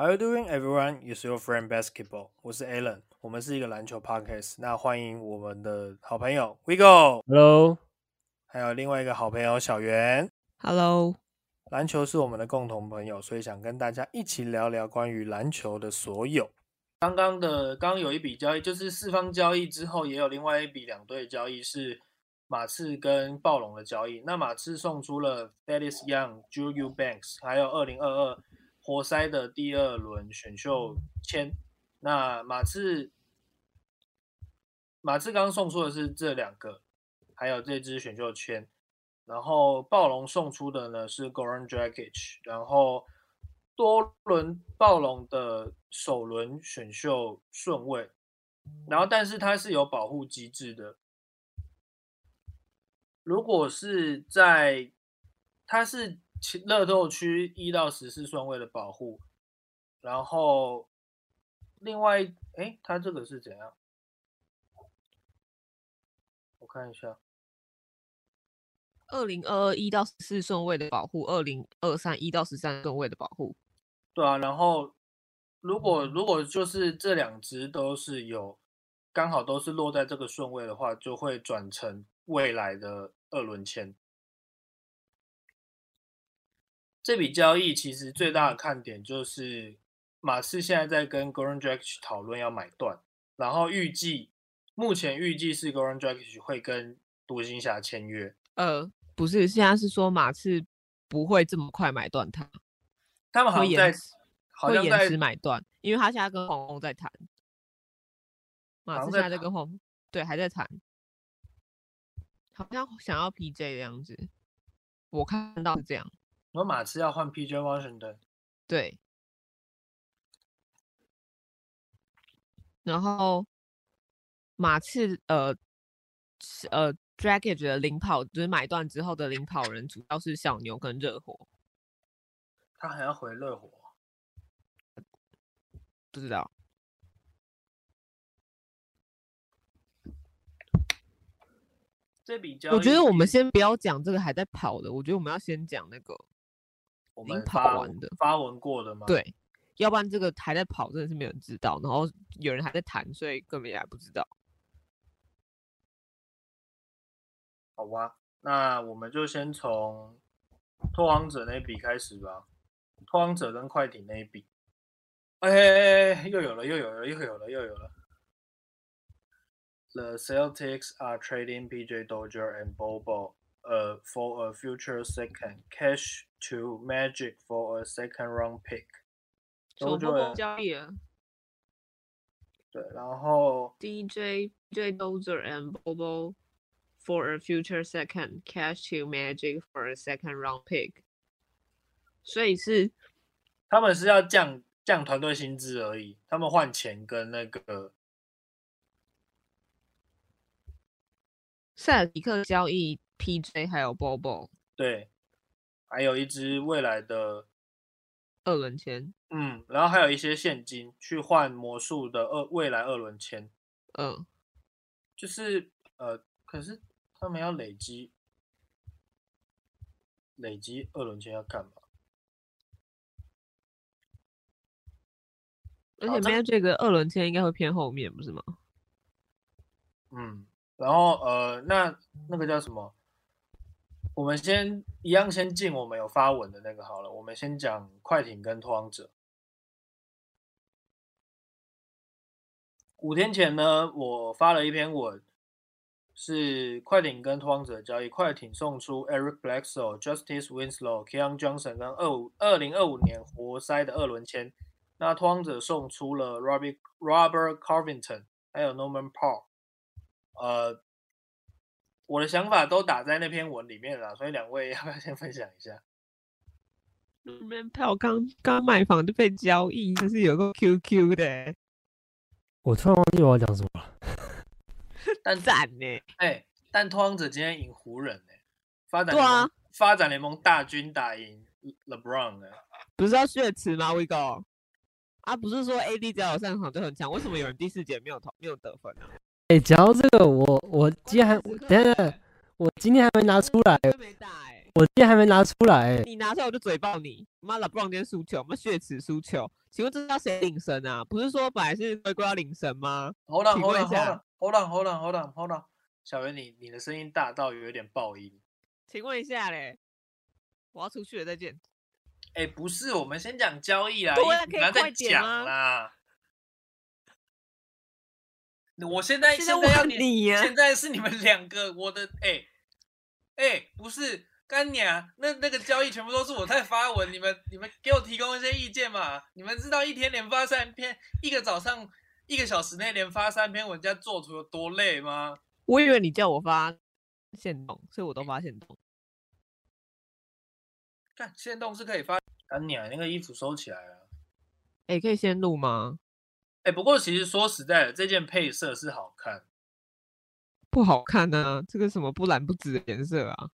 How are you doing, everyone? It's your friend basketball. 我是 Alan，我们是一个篮球 podcast。那欢迎我们的好朋友 Vigo，Hello，还有另外一个好朋友小袁。Hello，篮球是我们的共同朋友，所以想跟大家一起聊聊关于篮球的所有。刚刚的刚刚有一笔交易，就是四方交易之后，也有另外一笔两队交易是马刺跟暴龙的交易。那马刺送出了 Thaddeus Young、Drew Eubanks，还有二零二二活塞的第二轮选秀签。那马刺马刺刚送出的是这两个，还有这支选秀签。然后暴龙送出的呢是 Goran Dragic，然后多轮暴龙的首轮选秀顺位，然后但是它是有保护机制的。如果是在它是其乐透区一到十四顺位的保护，然后另外哎，它这个是怎样？我看一下。二零二二一到十四顺位的保护，二零二三一到十三顺位的保护。对啊，然后如果如果就是这两只都是有刚好都是落在这个顺位的话，就会转成未来的二轮签。这笔交易其实最大的看点就是马刺现在在跟 Goran Dragic 讨论要买断，然后预计目前预计是 Goran Dragic 会跟独行侠签约。呃，不是，现在是说马刺不会这么快买断他，他们好像在会延迟买断，因为他现在跟黄蜂在谈。马刺现在在跟黄蜂，对，还在谈，好像想要 PJ 的样子，我看到是这样。说马刺要换 PJ Washington。对，然后马刺呃呃 Dragic 的领跑就是买断之后的领跑人主要是小牛跟热火，他还要回热火。不知道这笔交易，我觉得我们先不要讲这个还在跑的，我觉得我们要先讲那个我们发跑完的发文过的吗？，对，要不然这个还在跑真的是没有人知道，然后有人还在谈，所以根本也还不知道。好吧，那我们就先从拓荒者那笔开始吧。拓荒者跟快艇那一笔，哎，又有了，又有了，又有了，又有了。The Celtics are trading PJ Dozier and Bobo uh, for a future second, cash to Magic for a second round pick. 手波 Dozier 交易了对，然后 DJ J Dozer and Bobo for a future second cash to Magic for a second round pick，所以是他们是要降降团队薪资而已，他们换钱跟那个塞尔迪克交易 PJ 还有 Bobo 对，还有一只未来的二轮签，嗯，然后还有一些现金去换魔术的二未来二轮签，嗯，就是呃，可是他们要累积累积二轮签要干嘛？而且好这 Magic 的二轮签应该会偏后面，不是吗？嗯，然后呃，那那个叫什么？我们先一样先进我们有发文的那个好了，我们先讲快艇跟拓荒者。五天前呢，我发了一篇文，是快艇跟拓荒者交易。快艇送出 Eric Bledsoe、Justice Winslow、Keon Johnson 跟二五二零二五年活塞的二轮签。那拓荒者送出了 Robbie Robert Carvington 还有 Norman Paul。呃，我的想法都打在那篇文里面了，所以两位 要不要先分享一下？那边票刚刚买房就被交易，就是有个 QQ 的欸，我突然忘记我要讲什么了。但 赞呢。哎、但拓荒者今天赢湖人呢、发展对联盟、啊发展联盟大军打赢 LeBron 呢、不是要血池吗？WeGo 啊，不是说 AD 只要有上场就很强，为什么有人第四节没有投没有得分呢、哎、讲到这个，我我今天还等下等我今天还没拿出来，没打哎、我今天还没拿出来、欸。你拿出来我就嘴爆你！妈的，不让今天输球，妈血池输球。请问这是要谁领神啊？不是说本来是龟龟要领神吗？Hold on, 请 hold on，Hold on, hold on, hold on, hold on, 小袁，你你的声音大到有一点爆音。请问一下嘞，我要出去了，再见。哎，不是，我们先讲交易啦，对啊可以一不要再快点讲啦。我现在现在要你呀现在是你们两个，我的哎哎，不是干娘，那那个交易全部都是我在发文，你们你们给我提供一些意见嘛？你们知道一天连发三篇，一个早上一个小时内连发三篇文加做图有多累吗？我以为你叫我发现动，所以我都发现动。看现动是可以发，干娘那个衣服收起来了。哎、可以先录吗？哎，不过其实说实在的，这件配色是好看。不好看啊，这个什么不蓝不紫的颜色啊，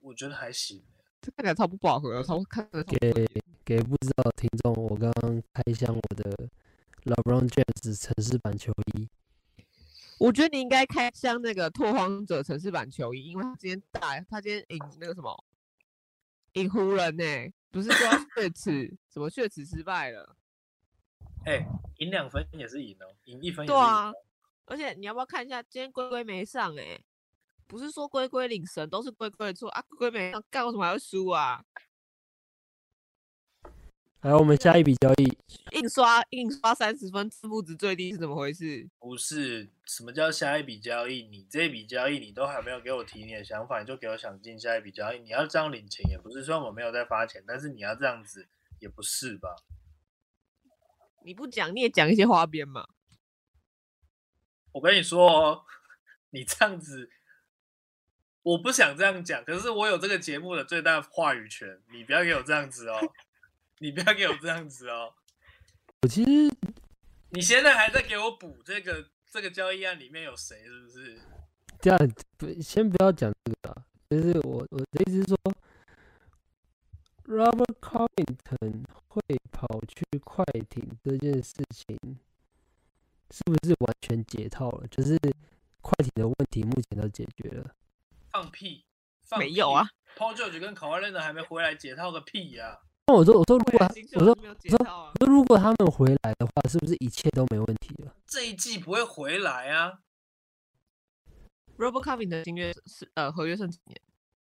我觉得还行。这看起来超不饱和的，超看给给不知道的听众，我刚刚开箱我的 LeBron James 城市版球衣，我觉得你应该开箱那个拓荒者城市版球衣，因为他今天打，他今天赢那个什么，赢湖人呢、不是说 血池，什么血池失败了？哎，赢两分也是赢哦，赢一分也是赢对啊哦。，而且你要不要看一下，今天龟龟没上哎、不是说龟龟领神都是龟龟的错啊，龟龟没上，干为什么还会输啊？来我们下一笔交易，印刷印刷三十分，字幕值最低是怎么回事？不是什么叫下一笔交易？你这笔交易你都还没有给我提你的想法，你就给我想进下一笔交易。你要这样领钱也不是，虽然我没有在发钱，但是你要这样子也不是吧？你不讲你也讲一些花边嘛？我跟你说哦，你这样子，我不想这样讲，可是我有这个节目的最大话语权，你不要给我这样子哦，你不要给我这样子哦。我其实你现在还在给我补这个这个交易案里面有谁是不是？这样不先不要讲这个啊，就是我我的意思是说，Robert Covington 会跑去快艇这件事情，是不是完全解套了？就是快艇的问题目前都解决了。放屁！放没有啊，Paul George 跟 k a w i l e n 还没回来解套个屁呀、那我说我说如果他我说我说如果他们回来的话，是不是一切都没问题了？这一季不会回来啊。Robert Covington 的新约是呃合约剩几年？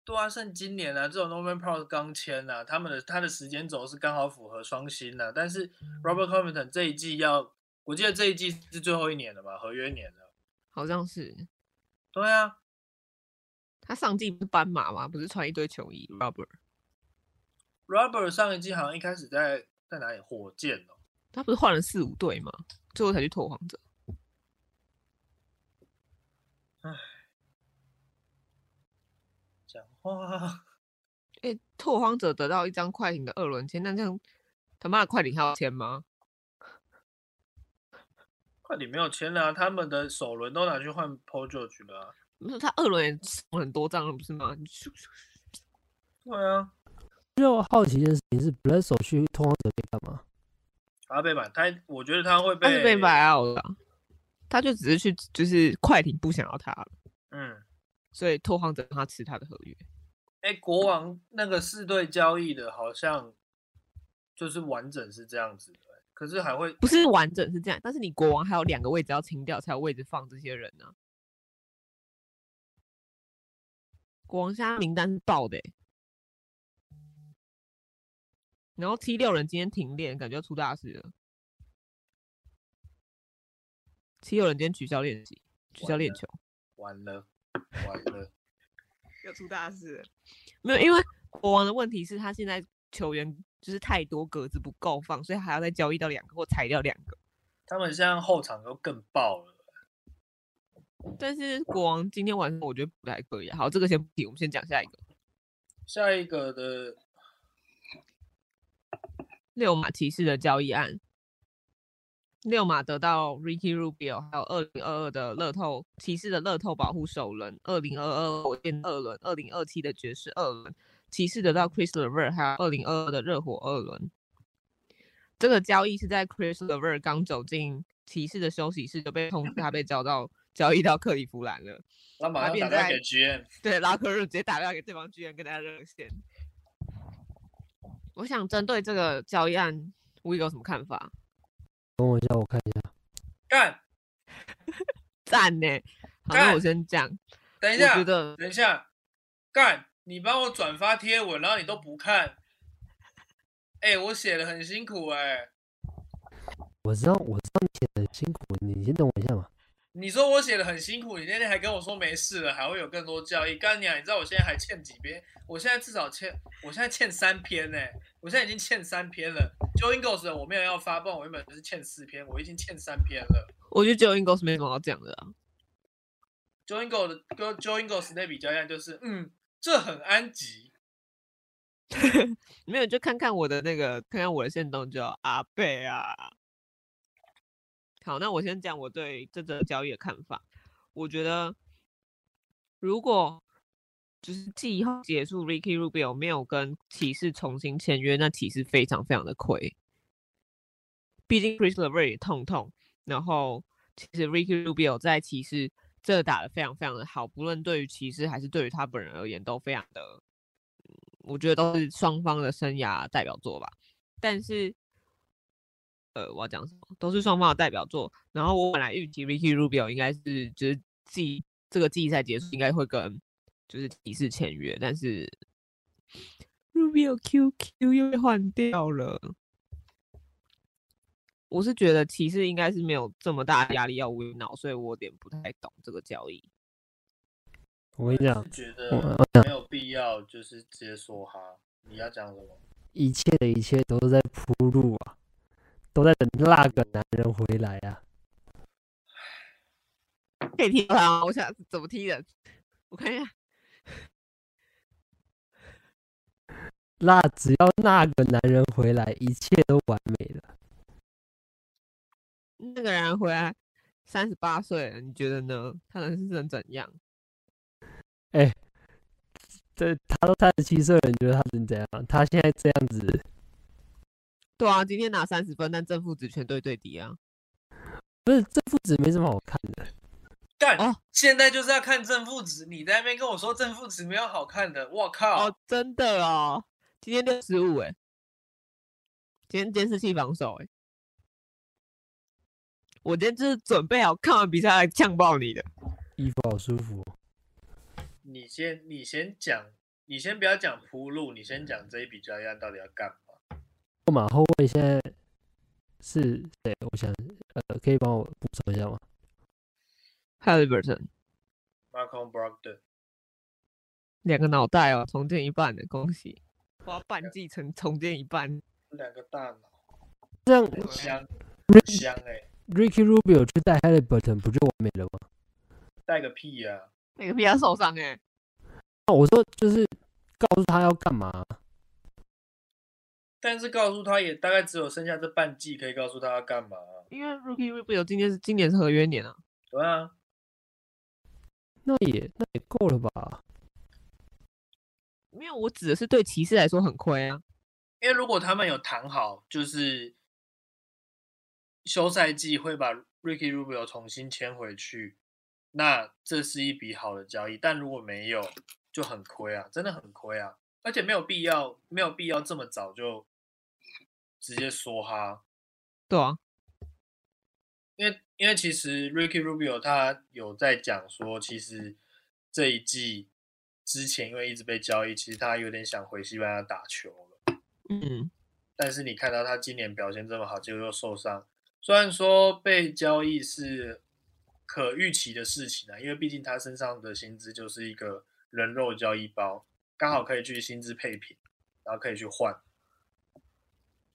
对啊，像今年啊，这种 Norman Powell 刚签啊，他们的他的时间轴是刚好符合双薪啊。但是 Robert Covington 这一季要，我记得这一季是最后一年了吧，合约年了。好像是对啊，他上季不是斑马吗？不是穿一堆球衣，Robert，Robert 上一季好像一开始在在哪里？火箭哦。他不是换了四五队吗？最后才去拓荒者。讲话，哎、拓荒者得到一张快艇的二轮签，那这样他妈的快艇还要签吗？快艇没有签了、啊，他们的首轮都拿去换 Paul George 了、啊。不是他二轮也送很多张了，不是吗？对啊，就好奇一件事情是 b l e s s o 去通往者可以干嘛？他被买，他我觉得他会被他是被 out 的啊，他就只是去就是快艇不想要他了，嗯，所以拓荒者让他吃他的合约。哎，国王那个四队交易的，好像就是完整是这样子的，可是还会不是完整是这样，但是你国王还有两个位置要清掉，才有位置放这些人呢、国王现在名单是爆的欸、然后 T 六人今天停练，感觉要出大事了。T 六人今天取消练习，取消练球，完了完了，要出大事。没有，因为国王的问题是他现在球员就是太多格子不够放，所以还要再交易到两个或裁掉两个。他们现在后场都更爆了。但是国王今天晚上我觉得不太可以啊。好，这个先不提，我们先讲下一个。下一个的六马骑士的交易案，六马得到 Ricky Rubio，还有二零二二的乐透骑士的乐透保护首轮，二零二二火箭二轮，二零二七的爵士二轮，骑士得到 Chris Lever，还有二零二二的热火二轮。这个交易是在 Chris Lever 刚走进骑士的休息室就被通知他被交到交易到克利夫兰了。他马上变在打电话给 GM，对，拉克日直接打电话给对方剧院跟大家热线。我想针对这个交易案，吴有什么看法？等我一下，我看一下。干，赞呢！好，那我先讲。等一下，觉得等一下，干，你帮我转发贴文，然后你都不看，哎、我写的很辛苦哎、我知道，我知道你写的很辛苦，你先等我一下嘛。你说我写的很辛苦，你那天还跟我说没事了，还会有更多教义。干娘，你知道我现在还欠几篇？我现在至少欠，我现在欠三篇呢、我现在已经欠三篇了。Joe Ingles 的我没有要发，不然我原本就是欠四篇，我已经欠三篇了。我觉得 Joe Ingles 没什么好讲的啊。Joe Ingles 的跟 Joe Ingles 那笔交易案就是，嗯，这很安吉。没有，就看看我的那个，看看我的线动就好阿贝啊。好，那我先讲我对这则交易的看法。我觉得，如果就是季后结束，Ricky Rubio 没有跟骑士重新签约，那骑士非常非常的亏。毕竟 Chris LeVert 也痛痛，然后其实 Ricky Rubio 在骑士这打的非常非常的好，不论对于骑士还是对于他本人而言，都非常的我觉得都是双方的生涯代表作吧。但是，呃，我要讲什么？都是双方的代表作。然后我本来预期 Ricky Rubio 应该是就是季这个季赛结束应该会跟就是骑士签约，但是 Rubio QQ 又被换掉了。我是觉得骑士应该是没有这么大的压力要 win now，所以我有点不太懂这个交易。我跟你讲是，觉得没有必要，就是直接说哈。你要讲什么？一切的一切都是在铺路啊，都在等那个男人回来啊。可以踢他吗？我想怎么踢的？我看一下。那只要那个男人回来，一切都完美了。那个人回来三十八岁了，你觉得呢？他能是能怎样？哎这他都三十七岁了，你觉得他能怎样？他现在这样子，对啊，今天拿三十分，但正负值全队对敌啊。不是正负值没什么好看的。干，哦现在就是要看正负值。你在那边跟我说正负值没有好看的，我靠！哦，真的哦，今天六十五哎，今天监视器防守哎，我今天就是准备好看完比赛来呛爆你的。衣服好舒服、哦。你先，你先讲，你先不要讲铺路，你先讲这一笔交易案到底要干嘛？后马后卫现在是谁？我想，呃，可以帮我补充一下吗？Halliburton Malcolm Brogdon，两个脑袋哦，重建一半的，恭喜！花半季成重建一半，两个大脑，这样很香，香哎、Ricky Rubio 去带 Halliburton 不就完美了吗？带个屁呀、那个屁他受伤哎，那我说就是告诉他要干嘛？但是告诉他也大概只有剩下这半季可以告诉他要干嘛、因为 Rookie Rubio 今年是今年是合约年啊。对啊，那也那也够了吧？没有，我指的是对骑士来说很亏啊。因为如果他们有谈好，就是休赛季会把 Ricky Rubio 重新签回去，那这是一笔好的交易。但如果没有，就很亏啊，真的很亏啊！而且没有必要，没有必要这么早就直接说哈，对啊，因为因为其实 Ricky Rubio 他有在讲说，其实这一季之前因为一直被交易，其实他有点想回西班牙打球了。嗯，但是你看到他今年表现这么好，结果又受伤。虽然说被交易是可预期的事情啊，因为毕竟他身上的薪资就是一个人肉交易包，刚好可以去薪资配平，然后可以去换。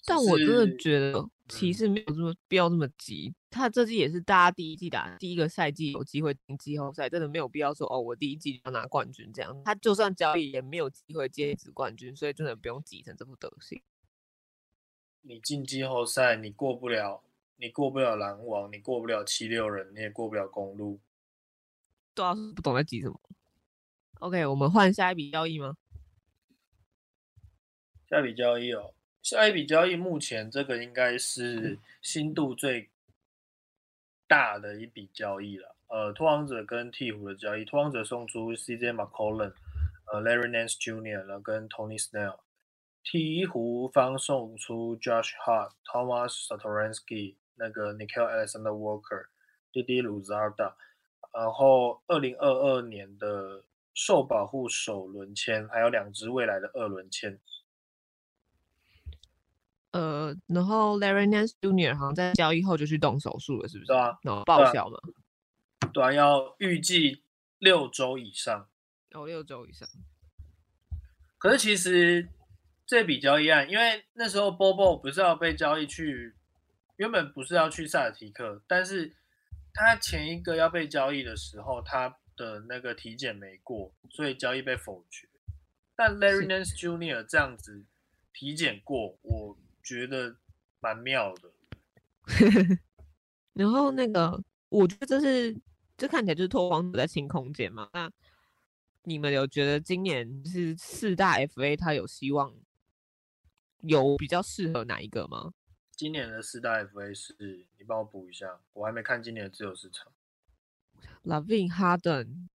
但我真的是觉得骑嗯士没有这么必要这么急。他这季也是大家第一季打第一个赛季有机会进季后赛，真的没有必要说哦，我第一季就要拿冠军这样。他就算交易也没有机会接一支冠军，所以真的不用急成这副德行。你进季后赛，你过不了，你过不了篮网，你过不了七六人，你也过不了公路。对啊，不懂在急什么。OK，我们换下一笔交易吗？下一笔交易哦，下一笔交易目前这个应该是新度最大的一笔交易了。呃，拓荒者跟鹈鹕的交易，拓荒者送出 CJ McCollum，呃，Larry Nance Jr. 然后跟 Tony Snell，鹈鹕方送出 Josh Hart、Thomas Satoransky，那个 Nickel Alexander Walker、d d Luzarda，然后二零二二年的受保护首轮签，还有两支未来的二轮签。呃，然后 Larry Nance Jr. 好像在交易后就去动手术了，是不是？对啊，然后报销嘛。对啊，要预计六周以上。哦，六周以上。可是其实这笔交易案，因为那时候 Bobo 不是要被交易去，原本不是要去萨尔提克，但是他前一个要被交易的时候，他的那个体检没过，所以交易被否决。但 Larry Nance Jr. 这样子体检过，我觉得蛮妙的。然后那个，我觉得这是。这看起来就是拓荒者在清空间嘛？那你们有觉得今年是四大 FA，它有希望有比较适合哪一个吗？今年的四大 FA 是你帮我补一下，我还没看今年的自由市场。Lavin、Harden、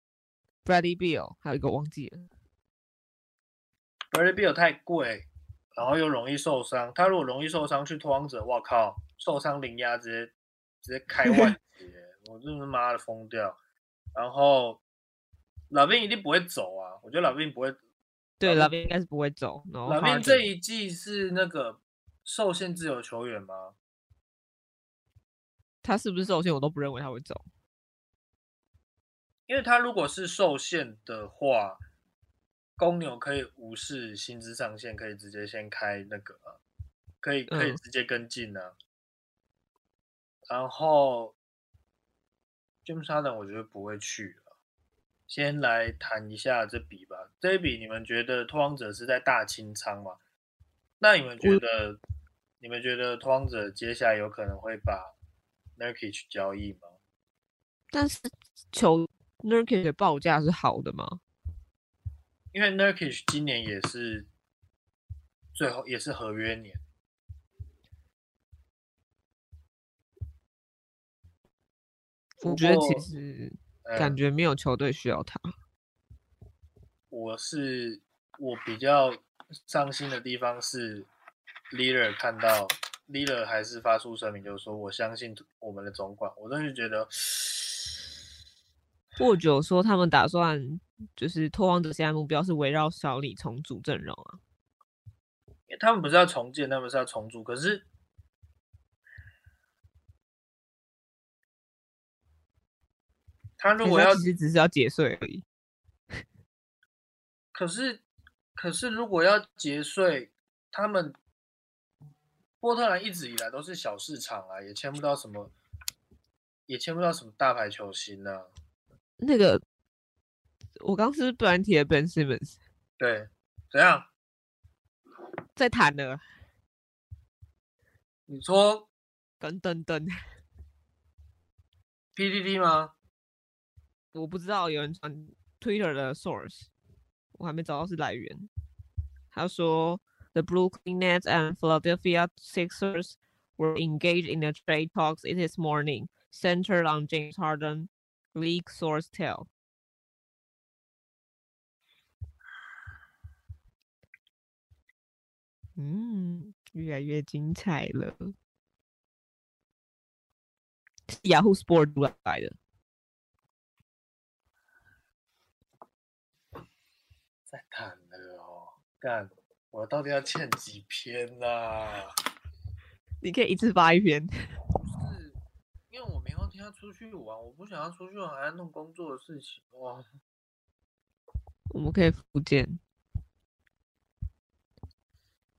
Bradley Beal，还有一个忘记了。Bradley Beal 太贵，然后又容易受伤。他如果容易受伤去拓荒者，我靠，受伤零压直接直接开万 劫。我真是妈的疯掉，然后老兵一定不会走啊！我觉得老兵不会，对，老兵应该是不会走。老兵这一季是那个受限自由球员吗？他是不是受限？我都不认为他会走，因为他如果是受限的话，公牛可以无视薪资上限，可以直接先开那个，可以可以直接跟进啊，然后。James Harden 我觉得不会去了。先来谈一下这笔吧。这一笔你们觉得拓荒者是在大清仓吗？那你们觉得，你们觉得拓荒者接下来有可能会把 Nurkic 交易吗？但是求 Nurkic 的报价是好的吗？因为 Nurkic 今年也是最后也是合约年。我觉得其实感觉没有球队需要他。我是我比较伤心的地方是 l e a d e r 看到 l e a d e r 还是发出声明，就是说我相信我们的总管。我真是觉得，或者说他们打算就是拓荒者现在目标是围绕小李重组阵容啊？他们不是要重建，他们是要重组，可是。他如果要，其实只是要节税而已。可是，可是如果要节税，他们波特兰一直以来都是小市场啊，也签不到什么，也签不到什么大牌球星呢。那个，我刚是不是突然提了 Ben Simmons？对，怎样？在谈呢？你说？等等等，PDD 吗？我不知道有人传 Twitter 的 source，我还没找到是来源。他说，The Brooklyn Nets and Philadelphia Sixers were engaged in the trade talks this morning, centered on James Harden. League source tell. 嗯，越来越精彩了。Yahoo Sport 出来的。在谈了哦，干，我到底要欠几篇呐？你可以一次发一篇。因为我明后天要出去玩，我不想要出去玩还要弄工作的事情哇。我们可以复健。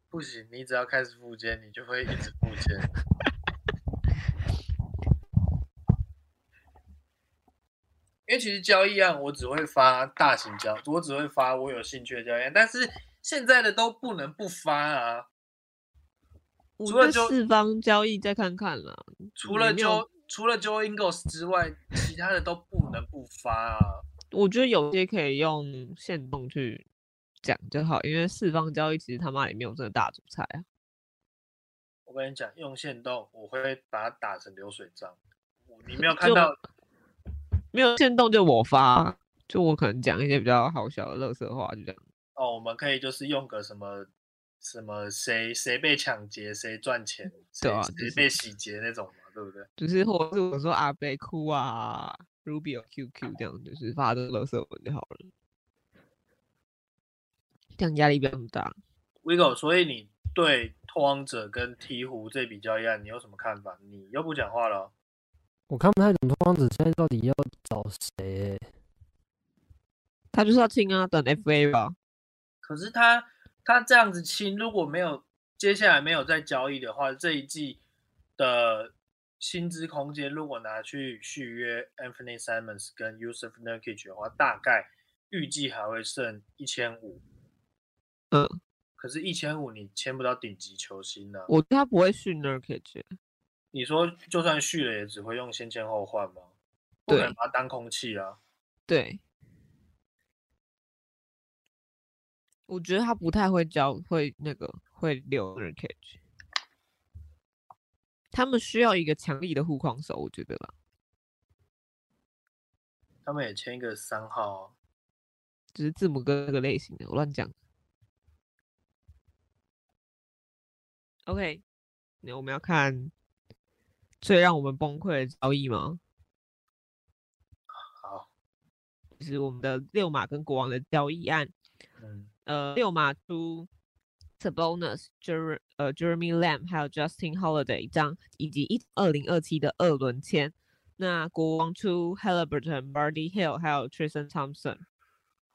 不行，你只要开始复健，你就会一直复健。因为其实交易案我只会发大型交，我只会发我有兴趣的交易案，但是现在的都不能不发啊。除了四方交易再看看了。除了就除了 Joe Ingles 之外，其他的都不能不发啊。我觉得有些可以用线动去讲就好，因为四方交易其实他妈也没有这个大主菜啊。我跟你讲，用线动我会把它打成流水账。你没有看到。没有限动就我发，就我可能讲一些比较好笑的乐色话，就这样。哦，我们可以就是用个什么什么谁谁被抢劫谁赚钱，谁对啊就是谁被洗劫那种嘛，对不对？就是或者是我说阿贝哭啊，Rubio QQ 这样，就是发这个乐色文就好了，这样压力不要那么大。Vigo，所以你对拓荒者跟鹈鹕这笔交易案你有什么看法？你又不讲话了哦。我看不太懂拓荒者现在到底要找谁、欸？他就是要清啊，等 FA 吧。可是他他这样子清，如果没有接下来没有再交易的话，这一季的薪资空间如果拿去续约 Anthony Simons 跟 Yusuf Nurkic 的话，大概预计还会剩一千五。嗯，可是，一千五你签不到顶级球星呢、我觉得他不会续 Nurkic，你说就算续了，也只会用先签后换吗？不可能对把它当空气啊。对，我觉得他不太会教，会那个会留 Nurkic。他们需要一个强力的护框手，我觉得啦，他们也签一个三号啊，只是字母哥那个类型的，我乱讲。OK，那我们要看最让我们崩溃的交易吗？好，就是我们的六马跟国王的交易案。嗯，呃，六马出 Sabonis、Jer 呃 Jeremy Lamb 还有 Justin Holiday 一张，以及一二零二七的二轮签。那国王出 Halliburton、Buddy Hill 还有 Tristan Thompson。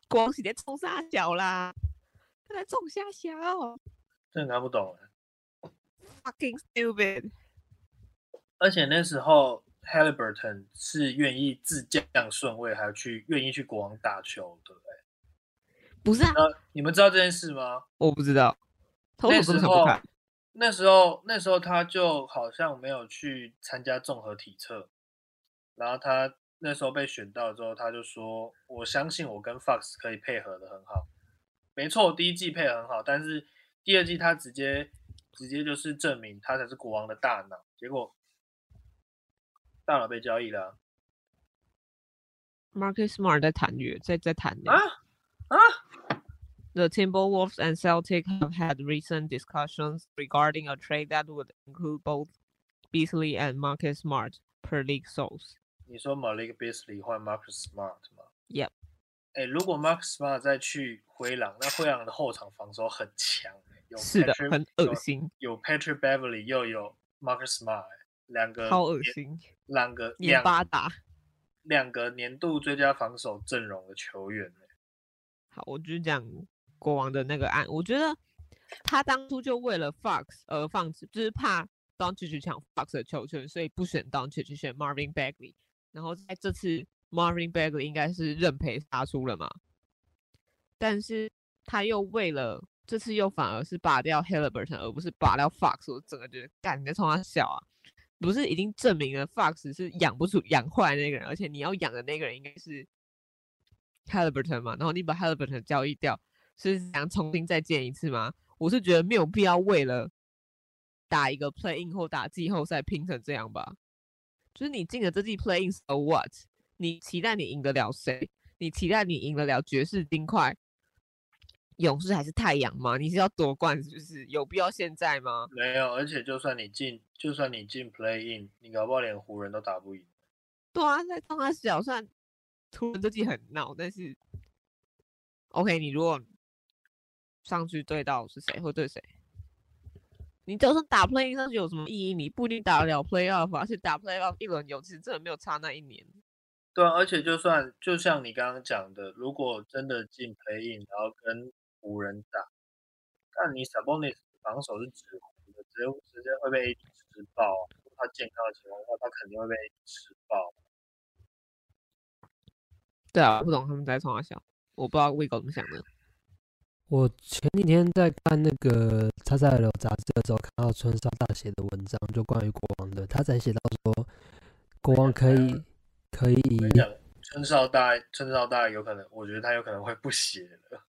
国王是在冲下小啦，他在冲下小真的看不懂欸。，fucking stupid。而且那时候 Halliburton 是愿意自降顺位，还有去愿意去国王打球的、欸。不是啊，你们知道这件事吗？我不知道，那时候？那时候那时候他就好像没有去参加综合体测，然后他那时候被选到之后，他就说：“我相信我跟 Fox 可以配合的很好。”没错，第一季配合很好，但是第二季他直接直接就是证明他才是国王的大脑，结果大脑被交易了啊 Marcus Smart 在谈约，在在谈呢。啊啊！The Timberwolves and Celtics have had recent discussions regarding a trade that would include both Beasley and Marcus Smart, per league source. 你说 Malik Beasley 换 Marcus Smart 吗 Yep. 哎，如果 Marcus Smart 再去灰狼，那灰狼的后场防守很强、欸，有是的， Patrick- 很有恶心，有 Patrick Beverly 又有 Marcus Smart，欸两个好恶年心，两个黏两巴达。两个年度最佳防守阵容的球员、欸，好，我就是讲 国王的那个案，我觉得他当初就为了 Fox 而放弃，就是怕 d o n c i 抢 Fox 的球权，所以不选 d o n c i 选 Marvin Bagley。然后在这次 Marvin Bagley 应该是认赔杀出了嘛，但是他又为了这次又反而是拔掉 Halliburton，而不是拔掉 Fox，我整个觉得干你在冲他笑啊！不是已经证明了 Fox 是养不出养坏那个人，而且你要养的那个人应该是 Halliburton 嘛，然后你把 Halliburton 交易掉，是想重新再建一次吗？我是觉得没有必要为了打一个 Play In 或打季后赛拼成这样吧。就是你进了这季 Play In so what？你期待你赢得了谁？你期待你赢得了爵士、金块、勇士还是太阳吗？你是要夺冠，是不是有必要现在吗？没有，而且就算你进，就算你进 Play In，你搞不好连湖人都打不赢。对啊，在当他小，虽然突然这季很闹，但是 OK，你如果上去对到是谁，会对谁？你就算打 play 上去有什么意义？你不一定打得了 playoff，而且打 playoff 一轮游其实真的没有差那一年。对啊，而且就算就像你刚刚讲的，如果真的进 Play In，然后跟湖人打，但你 Sabonis 防守是纸糊的，直接直接会被吃爆啊！他健康的情况下，他肯定会被吃爆。对啊，我不懂他们在冲啥笑，我不知道 w o 怎么想的。我前几天在看那个《他在聊杂志的时候，看到村少大写的文章，就关于国王的，他才写到说，国王可以可以我跟你讲，春少大村少大有可能，我觉得他有可能会不写了。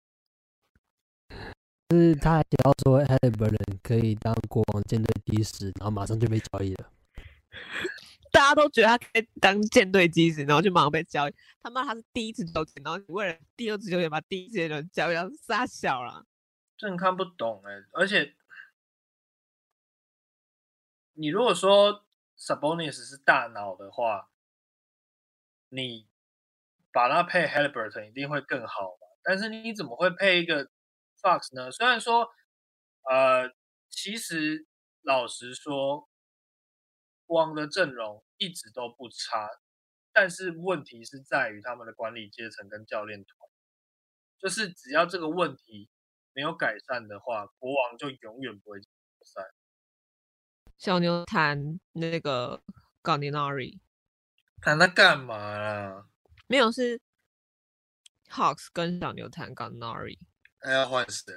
就是他还写到说 Halliburton 可以当国王舰队第十，然后马上就被交易了。大家都觉得他可以当舰队基石，然后就马上被交易。他妈他是第一次交易，然后你为了第二次球员把第一次的人交易，要杀小了。真看不懂哎、而且你如果说 Sabonis 是大脑的话，你把它配 Halliburton 一定会更好嘛？但是你怎么会配一个 Fox 呢？虽然说，呃，其实老实说，光的阵容一直都不差，但是问题是在于他们的管理阶层跟教练团，就是只要这个问题没有改善的话，国王就永远不会进决赛。小牛谈那个 g a n i n a r i 看他干嘛啦？没有是 Hawks 跟小牛谈 g a n i n a r i 他要换谁？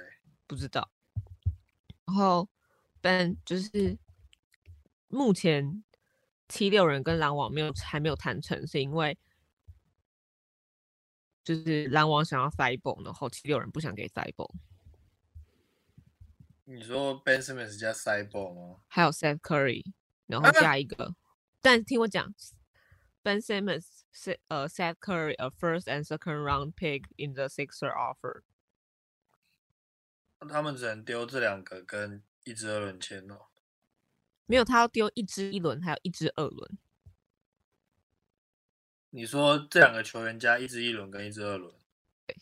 不知道。然后 Ben 就是目前七六人跟篮网没有还没有谈成，是因为就是篮网想要 h i b l 然后七六人不想给 h i b l 你说 Ben Simmons 加 Cyborg 吗？还有 Seth Curry，然后啊加一个，但听我讲，Ben Simmons 是呃 Seth Curry a first and second round pick in the Sixer offer。他们只能丢这两个跟一支二轮签哦。没有，他要丢一支一轮，还有一支二轮。你说这两个球员加一支一轮跟一支二轮，对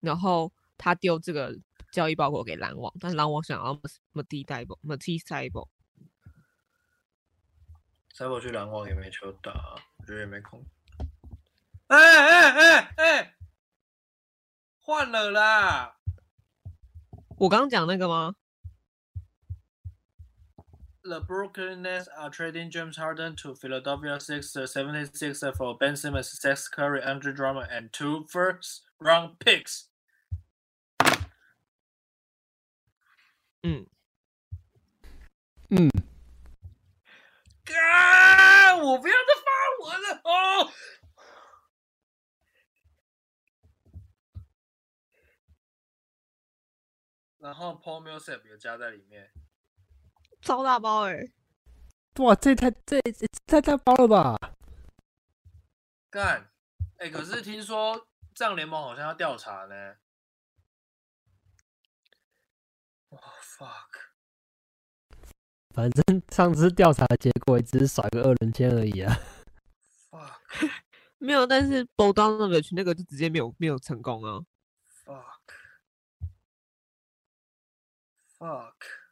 然后他丢这个交易包裹给篮网，但篮网想要 Mati d i b o Mati s i b o 塞博去篮网也没球打，我觉得也没空。哎哎哎哎，换了啦！我刚刚讲那个吗？The Brooklyn Nets are trading James Harden to Philadelphia Sixers 76er for Ben Simmons, Seth Curry, Andre Drummond, and two first round picks. 嗯，嗯，啊！我不要再发文了哦。然后 Paul Millsap 有加在里面， 超大包哎、哇，这太这这太大包了吧？干！哎、可是听说这样联盟好像要调查呢。哇、fuck！反正上次调查的结果也只是甩个二轮签而已啊。fuck 没有，但是 b o d a n o v i c 那个就直接没有没有成功啊。fuck fuck！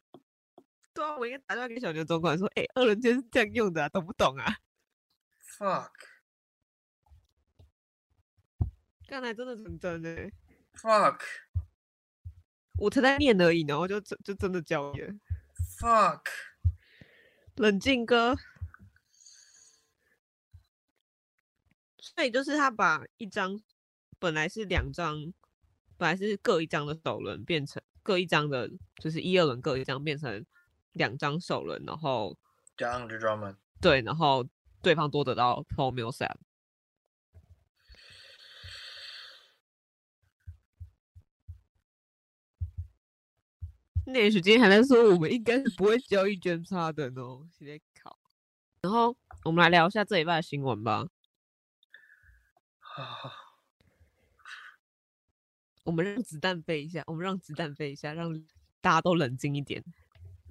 对啊，我应该打电话给小牛总管说，哎、二轮签是这样用的、啊，懂不懂啊？fuck 刚才真的很真的、fuck 我才在念而已，然后就真就真的交易了。fuck！冷静哥，所以就是他把一张本来是两张，本来是各一张的首轮变成各一张的，就是一二轮各一张变成两张首轮，然后加 Andre Drummond，对，然后对方多得到 Paul Millsap。那许今天还在说我们应该是不会交易 James Harden 哦，现在考。然后我们来聊一下这一拜的新闻吧。啊我们让子弹飞一下，我们让子弹飞一下，让大家都冷静一点。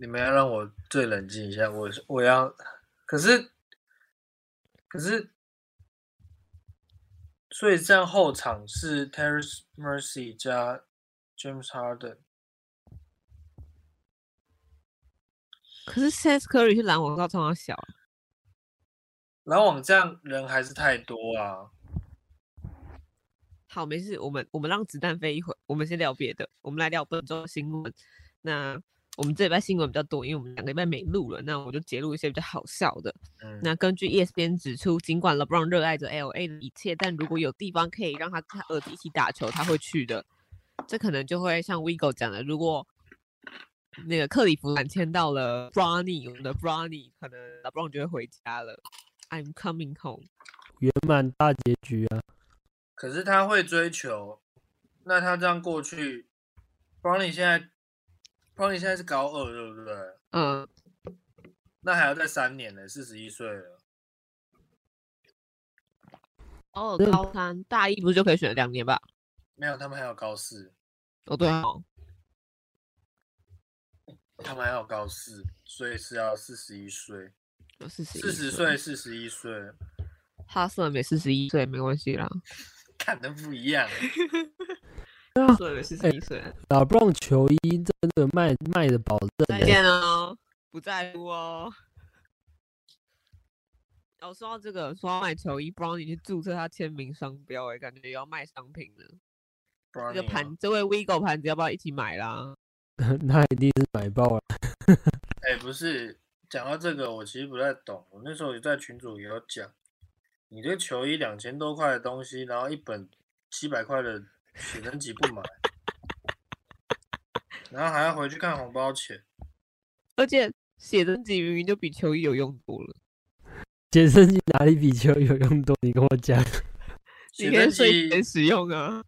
你们要让我最冷静一下，我我要，可是可是，所以这样后场是 Terrence Mercy 加 James Harden，可是 Seth Curry 是篮网高冲他小啊，篮网这样人还是太多啊。好，没事，我们我们让子弹飞一会儿，我们先聊别的，我们来聊本周的新闻。那我们这礼拜新闻比较多，因为我们两个礼拜没录了，那我就截录一些比较好笑的。嗯，那根据 E ESPN 指出，尽管 LeBron 热爱着 LA 的一切，但如果有地方可以让他跟他儿子一起打球，他会去的。这可能就会像 Vigo 讲的，如果那个克里夫兰签到了 Bronny，我们的 Brownie 可能 LeBron 就会回家了。I'm coming home。圆满大结局啊！可是他会追求，那他这样过去，Brownie 现在 n y 现在是高二，对不对？嗯，那还要再三年呢，四十一岁了。哦，真的高三大一不是就可以选两年吧？没有，他们还有高四，哦，对哦，他们还有高四，所以是要四十一岁，有四十四十岁，四十一岁，哈瑟没四十一岁没关系啦，看的不一样。啊，对，没四十一岁。老布朗球衣真的卖卖的保证欸，再见哦，不在乎哦。哦，说到这个，说到卖球衣，不让你去注册他签名商标，哎，感觉也要卖商品了。不然这个盘，这位 Vigo 盘子要不要一起买啦？那一定是买爆了。哎、不是讲到这个，我其实不太懂。我那时候也在群主也有讲，你这个球衣两千多块的东西，然后一本七百块的写真集不买，然后还要回去看红包钱。而且写真集明明就比球衣有用多了，健身机哪里比球有用多？你跟我讲。你可以写真集睡前使用啊。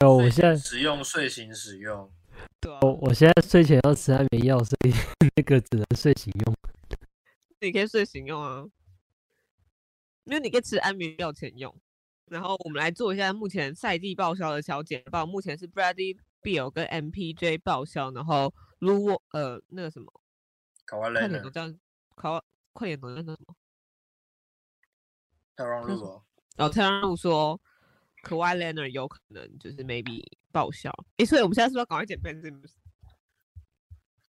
哦，我睡现在前使用睡醒使用，对啊，我我现在睡前要吃安眠药，所以 那个只能睡醒用。你可以睡醒用啊，因为你可以吃安眠药前用。然后我们来做一下目前赛季报销的小简报，目前是 Bradley Bill 跟 MPJ 报销，然后 Lu 呃那个什么，考完雷快点都？叫考快点都叫什么？太让路哦。然后 t e r n 说 k a w i Leonard 有可能就是 maybe 报销。诶，所以我们现在是不是要赶快捡 Ben Simmons？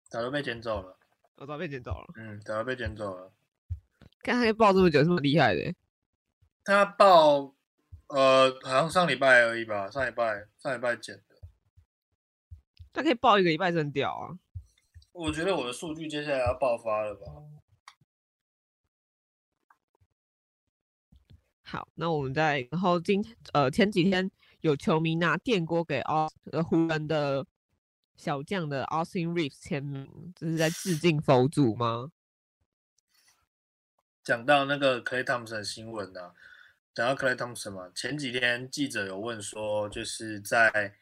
早就被捡走了，我早被捡走了，嗯，早就被捡走了。看他可以报这么久，这么厉害的欸。他报，呃，好像上礼拜而已吧，上礼拜上礼拜剪的。他可以报一个礼拜，真屌啊！我觉得我的数据接下来要爆发了吧？好，那我们再然后今呃前几天有球迷拿电锅给奥呃湖人的小将的 Austin Reeves 签名，这是在致敬佛祖吗？讲到那个 Clay Thompson 新闻啊，讲到 Clay Thompson 嘛，前几天记者有问说，就是在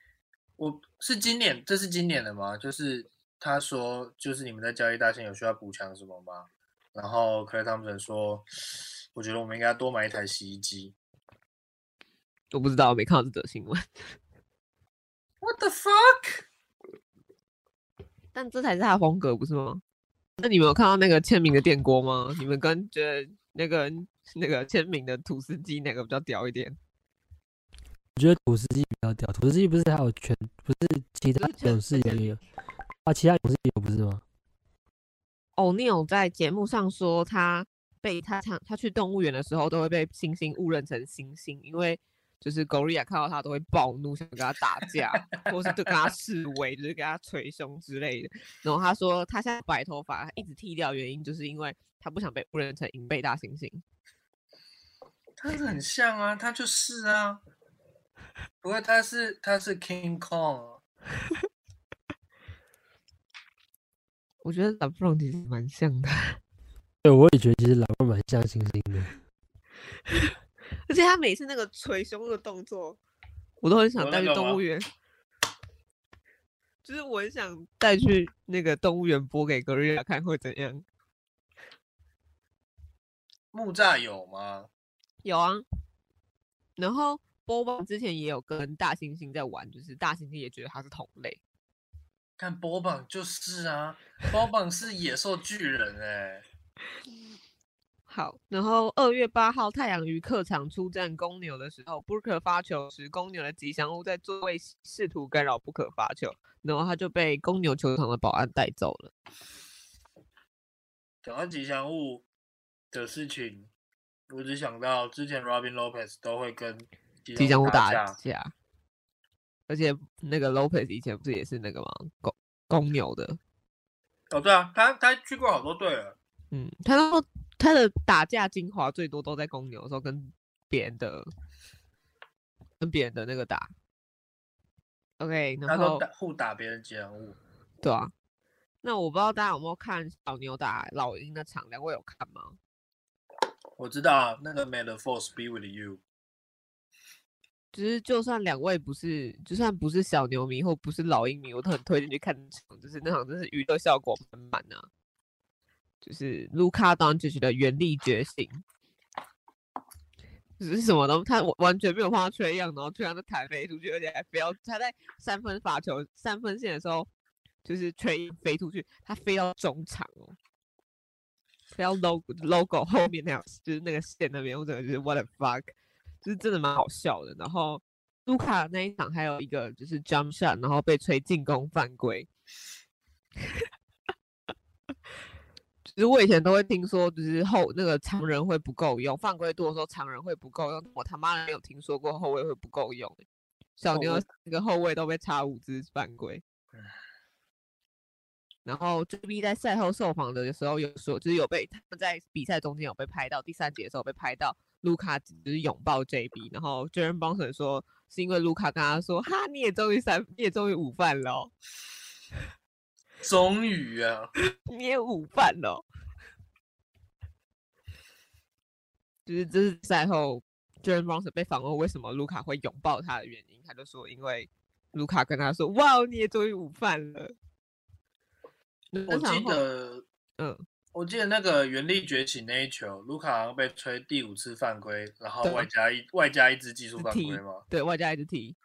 我是今年，这是今年的吗？就是他说，就是你们在交易大线有需要补强什么吗？然后 Clay Thompson 说，我觉得我们应该多买一台洗衣机。我不知道，我没看到这则新闻。What the fuck？但这才是他的风格，不是吗？那你们有看到那个签名的电锅吗？你们跟觉得那个那个签名的土司机哪个比较屌一点？我觉得土司机比较屌，土司机不是还有全，不是其他勇士也有啊，其他勇士也有不是吗？欧尼尔在节目上说，他被他常他去动物园的时候都会被猩猩误认成猩猩，因为就是狗利亚看到他都会暴怒，想跟他打架，或是就跟他示威，就是给他捶胸之类的。然后他说，他现在白头发一直剃掉，原因就是因为他不想被误认成银背大猩猩。他是很像啊，他就是啊。不过他是他是 King Kong，啊我觉得 LeBron 其实蛮像的，对，我也觉得其实老布蛮像猩猩的。而且他每次那个捶胸的动作，我都很想带去动物园。就是我很想带去那个动物园播给格瑞亚看会怎样。木栅有吗？有啊，然后波棒之前也有跟大猩猩在玩，就是大猩猩也觉得它是同类。看波棒就是啊，波棒是野兽巨人哎、好，然后二月八号太阳鱼客场出战公牛的时候，Booker 发球时，公牛的吉祥物在座位试图干扰 Booker 发球，然后他就被公牛球场的保安带走了。讲到吉祥物的事情，我只想到之前 Robin Lopez 都会跟吉祥物打架，而且那个 Lopez 以前不是也是那个吗？公公牛的，哦，对啊，他他去过好多队了。嗯，他都他的打架精华最多都在公牛的时候跟别人的跟别人的那个打。OK，然后互打别人吉祥物。对啊，那我不知道大家有没有看小牛打老鹰的场，两位有看吗？我知道，那个 May the Force be with you。就是就算两位不是，就算不是小牛迷或不是老鹰迷，我都很推荐去看场，就是那场真是娱乐效果满满啊！就是卢卡当 d 的原力觉醒，只是什么都他完全没有碰到吹样，然后吹样就弹飞出去，而且还非要他在三分罚球三分线的时候，就是吹飞出去，他飞到中场哦，飞到 logo logo 后面那样，就是那个线那边，我整个就是 what the fuck，就是真的蛮好笑的。然后卢卡那一场还有一个就是 jump shot，然后被吹进攻犯规。其实我以前都会听说，就是后那个常人会不够用，犯规多的时候常人会不够用。我他妈的没有听说过后卫会不够用。小牛那个后卫都被插五支犯规。然后 JB 在赛后受访的时候有说，就是有被他们在比赛中间有被拍到，第三节的时候被拍到卢卡只是拥抱 JB，然后 Jaren Brunson 说是因为卢卡跟他说，哈，你也终于三，你也终于午饭了。终于啊！你也午饭了，就是这是赛后 j a r e n Bronson 被访问为什么卢卡会拥抱他的原因，他就说因为卢卡跟他说：“哇，你也终于午饭了。”我记得，嗯，我记得那个原力崛起那一球，卢卡好像被吹第五次犯规，然后外加一外加一支技术犯规吗？对，外加一支踢。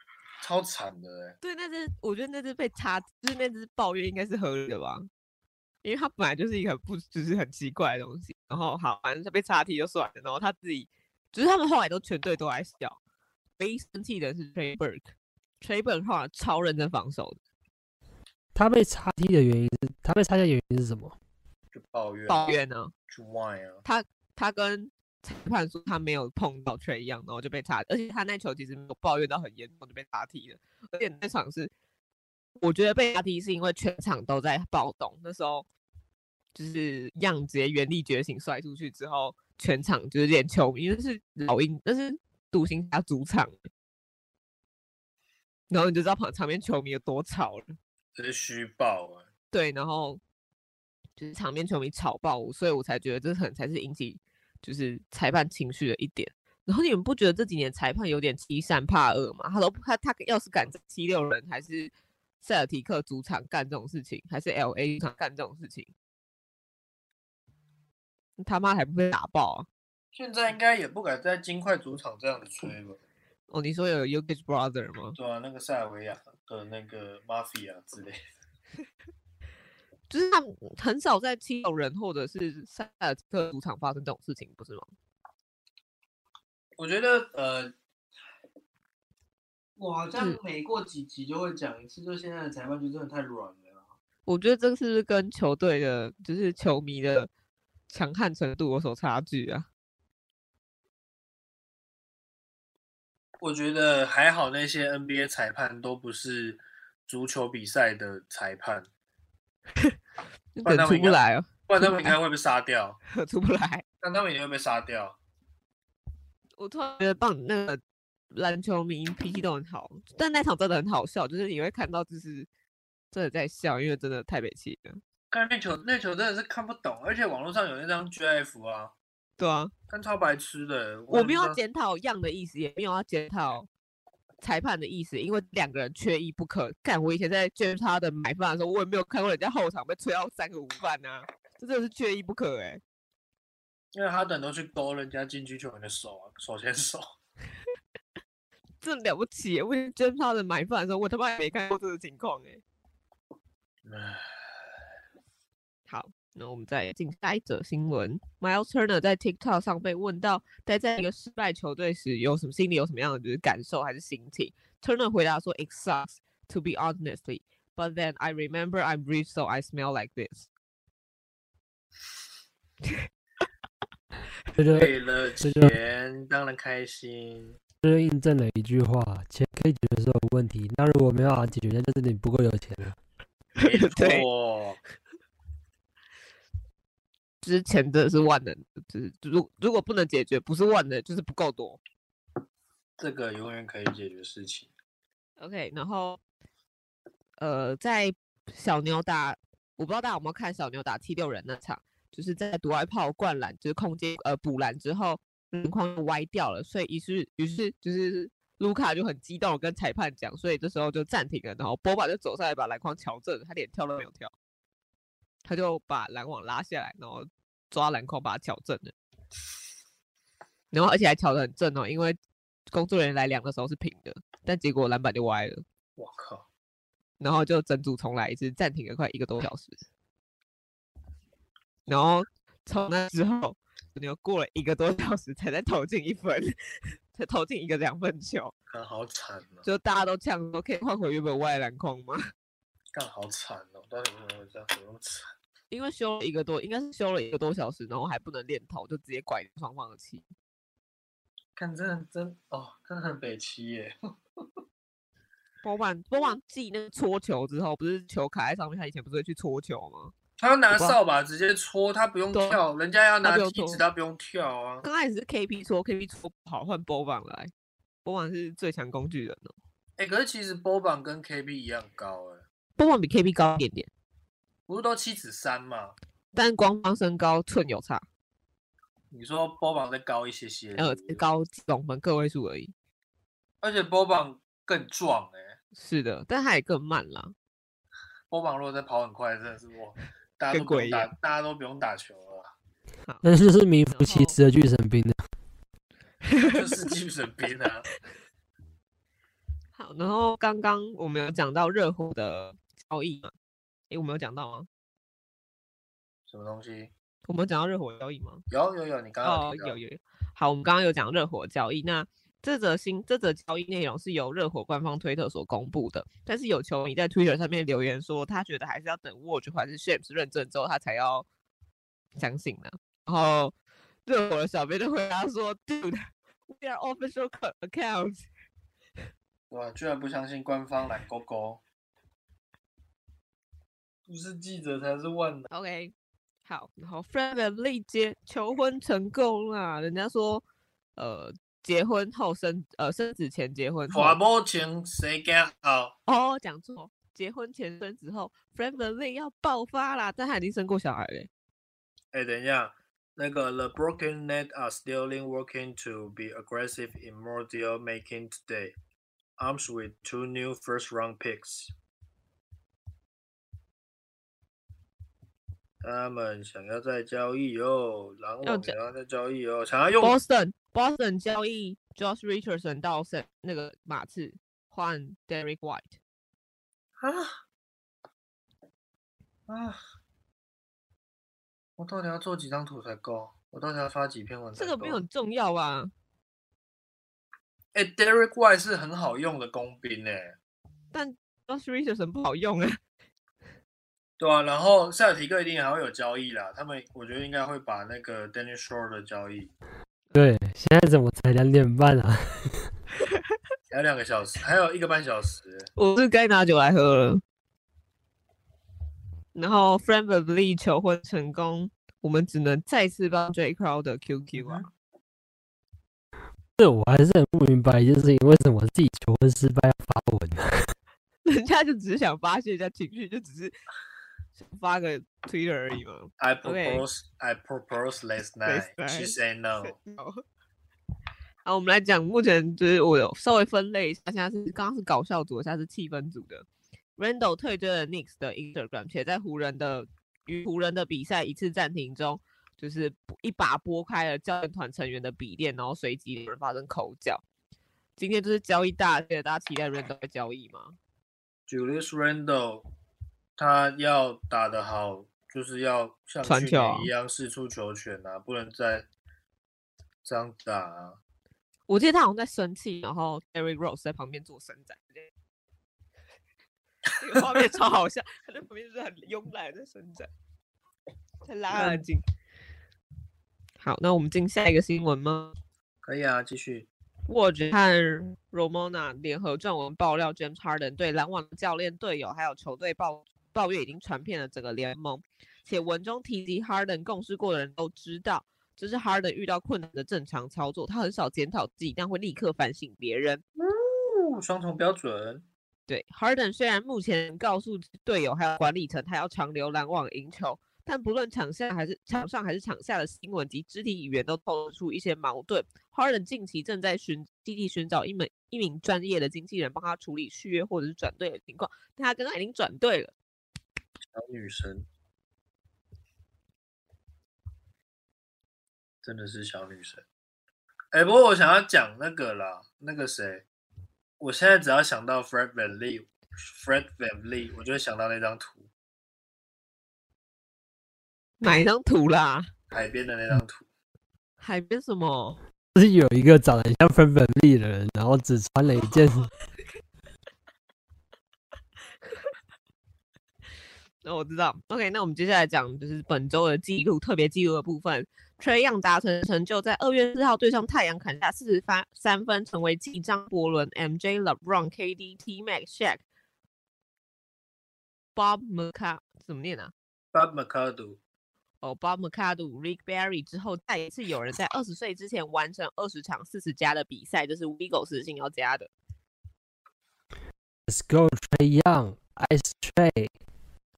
超惨的哎！对，那只我觉得那只被插，就是那只抱怨应该是合理的吧，因为他本来就是一个不，就是很奇怪的东西。然后好，反正他被插踢就算了，然后他自己，就是他们后来都全队都在笑。唯一生气的是 Trey Burke，Trey Burke 后来超认真防守的。他被插踢的原因是，他被插踢的原因是什么？就抱怨，抱怨呢？就 Why 啊？他他跟。裁判说他没有碰到吹一样，然后就被叉，而且他那球其实没有抱怨到很严重，就被叉踢了。而且那场是，我觉得被查踢是因为全场都在暴动，那时候就是样直接原地觉醒摔出去之后，全场就是连球迷，那是老鹰，那是独行侠主场，然后你就知道旁场边球迷有多吵了，这是虚报啊。对，然后就是场面球迷吵爆，所以我才觉得这可能才是引起。就是裁判情绪的一点，然后你们不觉得这几年裁判有点欺善怕恶吗？他都他他要是敢七六人还是塞尔提克主场干这种事情，还是 L A 主场干这种事情，他妈还不被打爆啊！现在应该也不敢在金块主场这样子吹吧？哦，你说有 Yogi Brother 吗？对啊，那个塞尔维亚的那个 Mafia 之类的。就是他很少在七六人或者是塞尔特主场发生这种事情，不是吗？我觉得呃，我好像每过几集就会讲一次，就现在的裁判就真的太软了。我觉得这是跟球队的，就是球迷的强悍程度有所差距啊。我觉得还好，那些 NBA 裁判都不是足球比赛的裁判。出不来哦，不然他们应该会被杀掉。出不来，但他们一定会被杀掉。我突然觉得棒那个篮球迷脾气都很好，但那场真的很好笑，就是你会看到就是真的在笑，因为真的太北气了。看那球，那球真的是看不懂，而且网络上有那张 GIF 啊，对啊，看超白痴的。我没有检讨样的意思，也没有要检讨。裁判的意思，因为两个人缺一不可。看，我以前在捐他的买饭的时候，我也没有看过人家后场被吹到三个午饭呢。这真的是缺一不可哎。因为哈登都去勾人家禁区球员的手啊，手牵手。这了不起！我捐他的买饭的时候，我他妈也没看过这个情况哎。好。那我们再进下一则新闻。Miles Turner 在 TikTok 上被问到，待在一个失败球队时有什么心里有什么样的就是感受还是心情？Turner 回答说：“It sucks to be honestly, but then I remember I'm rich, so I smell like this。”为了钱当然开心。这就印证了一句话：钱可以解决所有问题。那如果没办法解决，那就是你不够有钱了。没 错。之前的是万能，就是如如果不能解决，不是万能就是不够多。这个永远可以解决事情。OK，然后呃，在小牛打，我不知道大家有没有看小牛打七六人那场，就是在独外炮灌篮，就是空接呃补篮之后篮筐歪掉了，所以于是于是就是卢卡就很激动跟裁判讲，所以这时候就暂停了，然后波霸就走上来把篮筐调正，他连跳都没有跳。他就把篮网拉下来，然后抓篮筐把它挑正了。然后而且还调的很正哦，因为工作人员来量的时候是平的，但结果篮板就歪了，我靠，然后就整组重来一次，暂停了快一个多小时。然后从那之后，你又过了一个多小时才再投进一分，才投进一个两分球，干好惨哦，就大家都呛说可以换回原本外篮筐吗？干好惨哦，到底为什么会这样，怎么那么惨？因为修了一个多，应该是修了一个多小时，然后还不能练头，就直接拐双方的气。看真的真哦，真的很北齐耶。波板波板记那个搓球之后，不是球卡在上面，他以前不是会去搓球吗？他要拿扫把直接搓，他不用跳，人家要拿梯子，他不用跳啊。刚开始是 KP 搓，KP 搓不好，换波板来，波板是最强工具人哦。哎、可是其实波板跟 KB 一样高哎，波板比 KP 高一点点，不是都七尺三吗？但官方身高寸有差，你说波榜再高一些些，呃高几公分个位数而已。而且波榜更壮哎，是的，但他也更慢啦。波榜如果再跑很快，真的是我，大家更都不用打，大家都不用打球了啦，那就是名副其实的巨神兵了。就是巨神兵啊。好，然后刚刚我们有讲到热火的交易嘛？诶，我们有讲到吗？什么东西？我们有讲到热火交易吗？有有有，你刚刚哦，有有有。好，我们刚刚有讲热火交易，那这则新这则交易内容是由热火官方推特所公布的，但是有球迷在 Twitter 上面留言说，他觉得还是要等 Watch 还是 Shams 认证之后，他才要相信呢。然后热火的小编就回答说，Dude，we are official co- account。哇，居然不相信官方蓝勾勾，不是记者才是万能。OK，好，然后 Fred Lee 结求婚成功啦，人家说，呃，结婚后生呃生子前结婚后，花波钱谁敢好？哦，讲错，结婚前生子后，Fred Lee 要爆发啦，但他已经生过小孩嘞。哎，等一下，那个 The Broken Net are still working to be aggressive in more deal making today. Arms with two new first round picks. 他们想要再交易哦，篮要交网想要再交易哦，想要用 Boston Boston 交易 Josh Richardson 到圣那个马刺换 Derek White，啊啊！我到底要做几张图才够？我到底要发几篇文才够？这个没有很重要啊。哎、d e r e k White 是很好用的工兵哎、但 Josh Richardson 不好用啊。对啊，然后塞尔提克一定还会有交易啦，他们我觉得应该会把那个 Dennis Shore 的交易，对，现在怎么才两点半啊？还有两个小时，还有一个半小时，我是该拿酒来喝了。然后 Frank Lee 求婚成功，我们只能再次帮 J Crowder QQ 啊。这我还是很不明白一件事情，为什么自己求婚失败要发文呢？人家就只是想发泄一下情绪，就只是想发个 Twitter 而已嘛。I propose I propose last night. She said no. 好，我们来讲，目前就是我有稍微分类一下，现在是刚刚是搞笑组，现在是气氛组的。Randall 退追了 Knicks 的 Instagram，且在湖人的与湖人的比赛一次暂停中，就是一把拨开了教练团成员的笔电，然后随即有人发生口角。今天就是交易大日，大家期待 Randall 的交易吗？Julius Randle 他要打得好，就是要像去传球啊年一样试出球权啊，不能再这样打啊。我记得他好像在生气，然后 Derrick Rose 在旁边做伸展，这个画面超好笑，他在旁边就是很慵懒地在伸展，在拉嗯耳筋。好，那我们进下一个新闻吗？可以啊，继续。沃觉和 Romona 联合撰文爆料，James Harden 对篮网的教练、队友还有球队抱抱怨已经传遍了整个联盟，且文中提及 Harden 共事过的人都知道，这是 Harden 遇到困难的正常操作，他很少检讨自己，但会立刻反省别人。嗯，双重标准。对，Harden 虽然目前告诉队友还有管理层他要长留篮网赢球，但不论场下还是场上还是场下的新闻及肢体语言都透露出一些矛盾。Harden 近期正在寻积极寻找一门一名专业的经纪人帮他处理续约或者是转队的情况，但他刚刚已经转队了。小女生，真的是小女生。哎、不过我想要讲那个啦，那个谁，我现在只要想到 Fred Van Lee，Fred Van Lee，我就会想到那张图，哪一张图啦？海边的那张图。海边什么？就是有一个长得很像芬本利的人，然后只穿了一件那、我知道。OK，那我们接下来讲就是本周的记录，特别记录的部分。Trey Young 达成成就，在二月四号对上太阳砍下四十三三分，成为继张伯伦、MJ、LeBron、KD、T Mac、Shaq、Bob McCa 怎么念啊？Bob McAdoo，哦，Bob McAdoo、Rick Barry 之后，再一次有人在二十岁之前完成二十场四十加的比赛，这是 Vigo 私信要加的。Let's go Trey Young Ice Trey。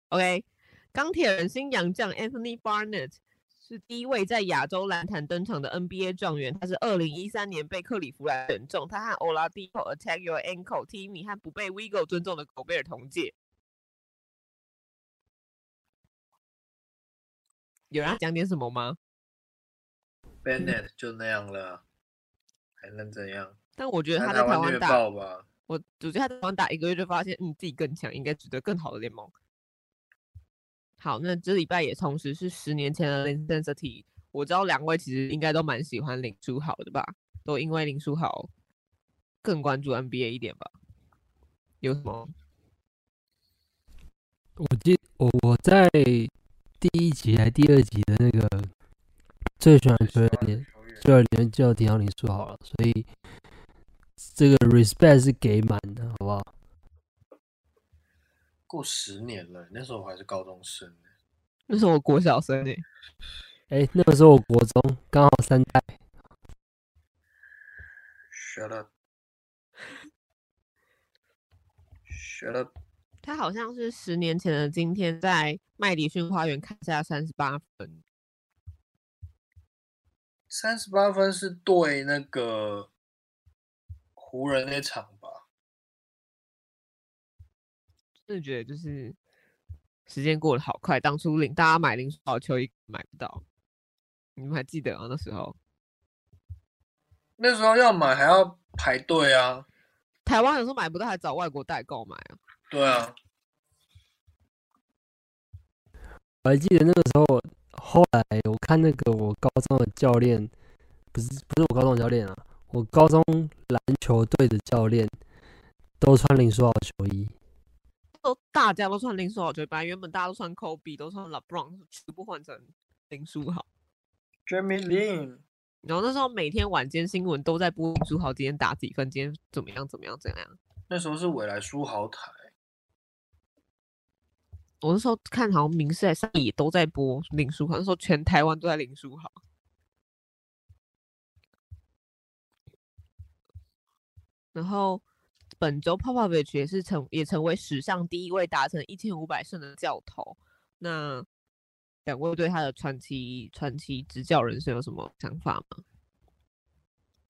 OK，钢铁人新洋将 Anthony Barnett 是第一位在亚洲篮坛登场的 NBA 状元。他是二零一三年被克里夫兰选中，他和 Oladipo、Attack Your Ankle、Timmy 和不被 Vigo 尊重的狗贝尔同届。有人要讲点什么吗？Bennett 就那样了，还能怎样？但我觉得他在在台湾打，吧。我我觉得他在台湾打一个月就发现，嗯，自己更强，应该值得更好的联盟。好，那这礼拜也同时是十年前的 Intensity。我知道两位其实应该都蛮喜欢林书豪的吧？都因为林书豪更关注 NBA 一点吧？有什么？我记我我在第一集还第二集的那个最喜欢的球员里，就有里面就要提到林书豪了，所以这个 respect 是给满的，好不好？过十年了，那时候我还是高中生呢。那时候我国小生欸诶、哎、那个时候我国中刚好三代，Shut up. Shut up. 他好像是十年前的今天在麦迪逊花园砍下三十八分。三十八分是对那个湖人那场真的觉得就是时间过得好快，当初领大家买林书豪球衣买不到，你们还记得吗？那时候那时候要买还要排队啊。台湾有时候买不到，还找外国代购买啊。对啊，我还记得那个时候，后来我看那个我高中的教练，不是不是我高中的教练啊，我高中篮球队的教练都穿林书豪球衣，都大家都穿林书豪球衣，本来原本大家都穿 Kobe，都穿 LeBron，全部换成林书豪。Jeremy Lin，然后那时候每天晚间新闻都在播林书豪今天打几分，今天怎么样怎么样怎样。那时候是未来书豪台，我那时候看好像明视还上也都在播林书豪，那时候全台湾都在林书豪。然后本周 Popovich 也是成也成为史上第一位达成一千五百胜的教头。那两位对他的传奇传奇执教人生有什么想法吗？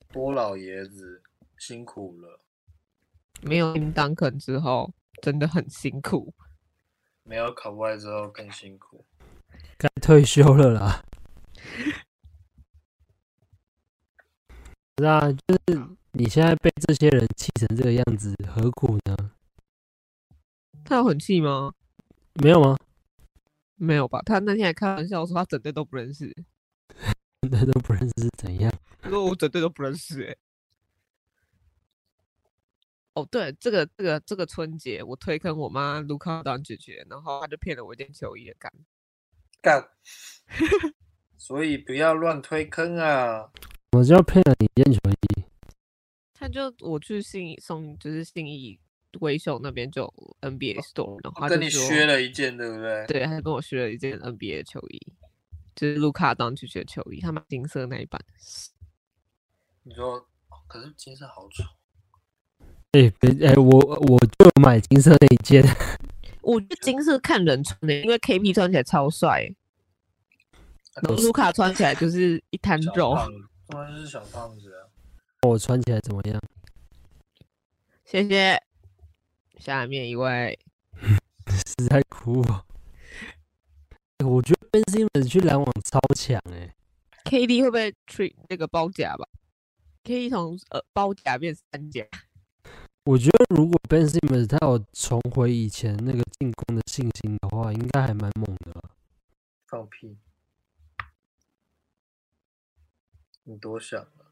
波老爷子辛苦了，没有 Tim Duncan 之后，真的很辛苦。没有考外之后更辛苦。该退休了啦。是啊，就是你现在被这些人气成这个样子，何苦呢？他有很气吗？没有吗？没有吧？他那天还开玩笑说他整队都不认识，那都不认识是怎样？他说我整队都不认识、欸。哦，对，这个这个这个春节我推坑我妈卢卡当姐姐，然后她就骗了我一件球衣的干。干，所以不要乱推坑啊！我就骗了你一件球衣，他就我去信义送，就是信义威秀那边就有 NBA store，然后他跟你就说削了一件，对不对？对，他跟我学了一件 NBA 的球衣，就是卢卡当去学球衣，他买金色那一版。你说，哦可是金色好丑。哎、别哎、我我就买金色那一件，我觉得金色看人穿的，因为 KP 穿起来超帅卢卡穿起来就是一滩肉。胖子，当然是小胖子啊。我穿起来怎么样？谢谢。下面一位，是在哭我觉得 Ben Simmons 去篮网超强哎、KD 会不会 treat 那个包夹吧？？KD 从呃包夹变三夹。我觉得如果 Ben Simmons 他有重回以前那个进攻的信心的话，应该还蛮猛的。放屁！你多想了。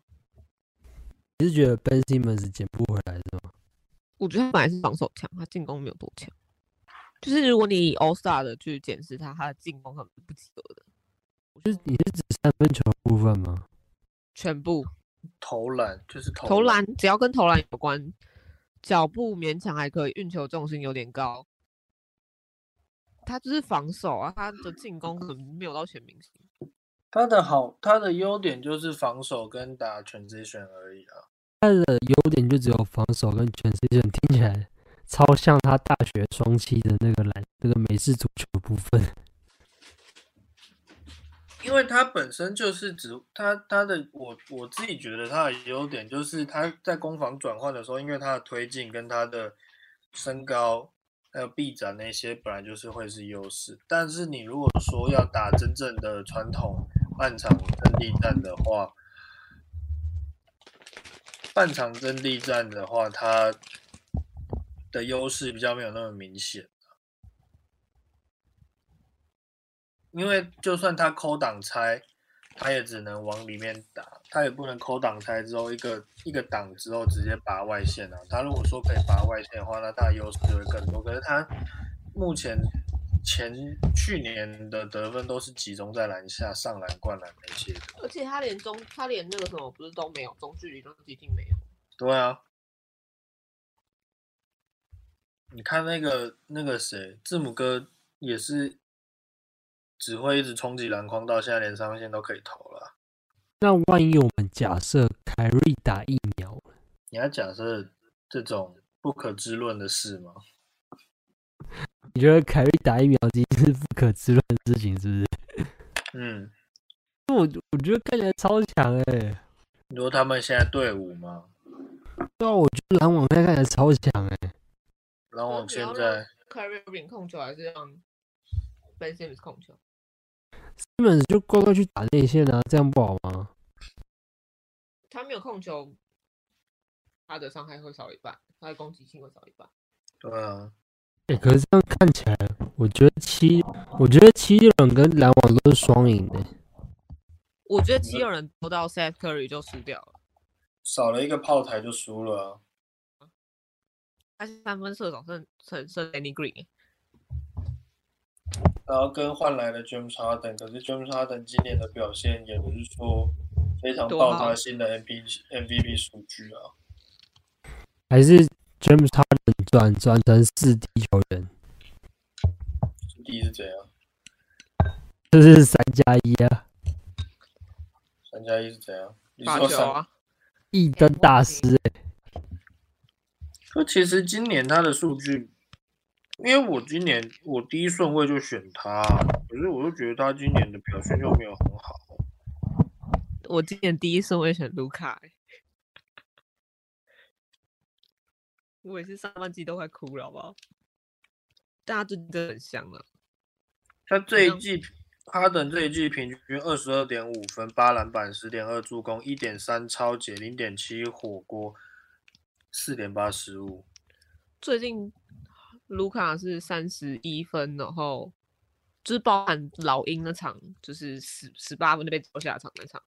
你是觉得 Ben Simmons 捡不回来是吗？我觉得他本来是防守强，他进攻没有多强。就是如果你以 All Star 的去检视他，他的进攻可能是不及格的。就是你是指三分球部分吗？全部投篮就是投投篮，只要跟投篮有关，脚步勉强还可以，运球重心有点高。他就是防守啊，他的进攻可能没有到全明星。他的好，他的优点就是防守跟打 transition 而已啊。他的优点就只有防守跟 transition，听起来超像他大学双七的那个篮，那个美式足球部分。因为他本身就是只他他的我我自己觉得他的优点就是他在攻防转换的时候，因为他的推进跟他的身高还有臂展那些本来就是会是优势。但是你如果说要打真正的传统半场阵地战的话，半场阵地战的话，他的优势比较没有那么明显。因为就算他抠挡拆，他也只能往里面打，他也不能抠挡拆之后一个一个挡之后直接拔外线啊。他如果说可以拔外线的话，那他的优势就会更多。可是他目前前去年的得分都是集中在篮下上篮、灌篮那些的。而且他连中，他连那个什么不是都没有，中距离都接近没有。对啊，你看那个那个谁，字母哥也是。只会一直冲击篮筐，到现在连上线都可以投了。那万一我们假设凯瑞打疫苗，你要假设这种不可知论的事吗？你觉得凯瑞打疫苗其实是不可知论的事情，是不是？嗯，我我觉得看起来超强哎。你说他们现在队伍吗？对啊，我觉得篮网现在看起来超强哎。篮网现在凯瑞领控球还是让 Ben Simmons 控球？根本就乖乖去打内线啊，这样不好吗？他没有控球，他的伤害会少一半，他的攻击性会少一半。对啊，哎，可是这样看起来，我觉得七，我觉得七六人跟篮网都是双赢的。我觉得七六人投到 Seth Curry 就输掉了，少了一个炮台就输了。他是三分射手，剩剩剩 Danny Green。然后跟换来的 James Harden，可是 James Harden 今年的表现也不是说非常爆炸性的 MVP MVP 数据啊。还是 James Harden 转转成四 D 球员？四 D 是怎样？这是三加一啊。三加一是怎样？发球啊！一灯大师哎。那其实今年他的数据。因为我今年我第一顺位就选他，可是我就觉得他今年的表现就没有很好。我今年第一顺位选卢卡，我也是上半季都快哭了，好不好？大家真的很香了。他这一季，哈登这一季平均二十二点五分，八篮板，十点二助攻，一点三超解，零点七火锅，四点八失误。最近。卢卡是三十一分，然后就是包含老鹰那场，就是十十八分就被丢下场那场，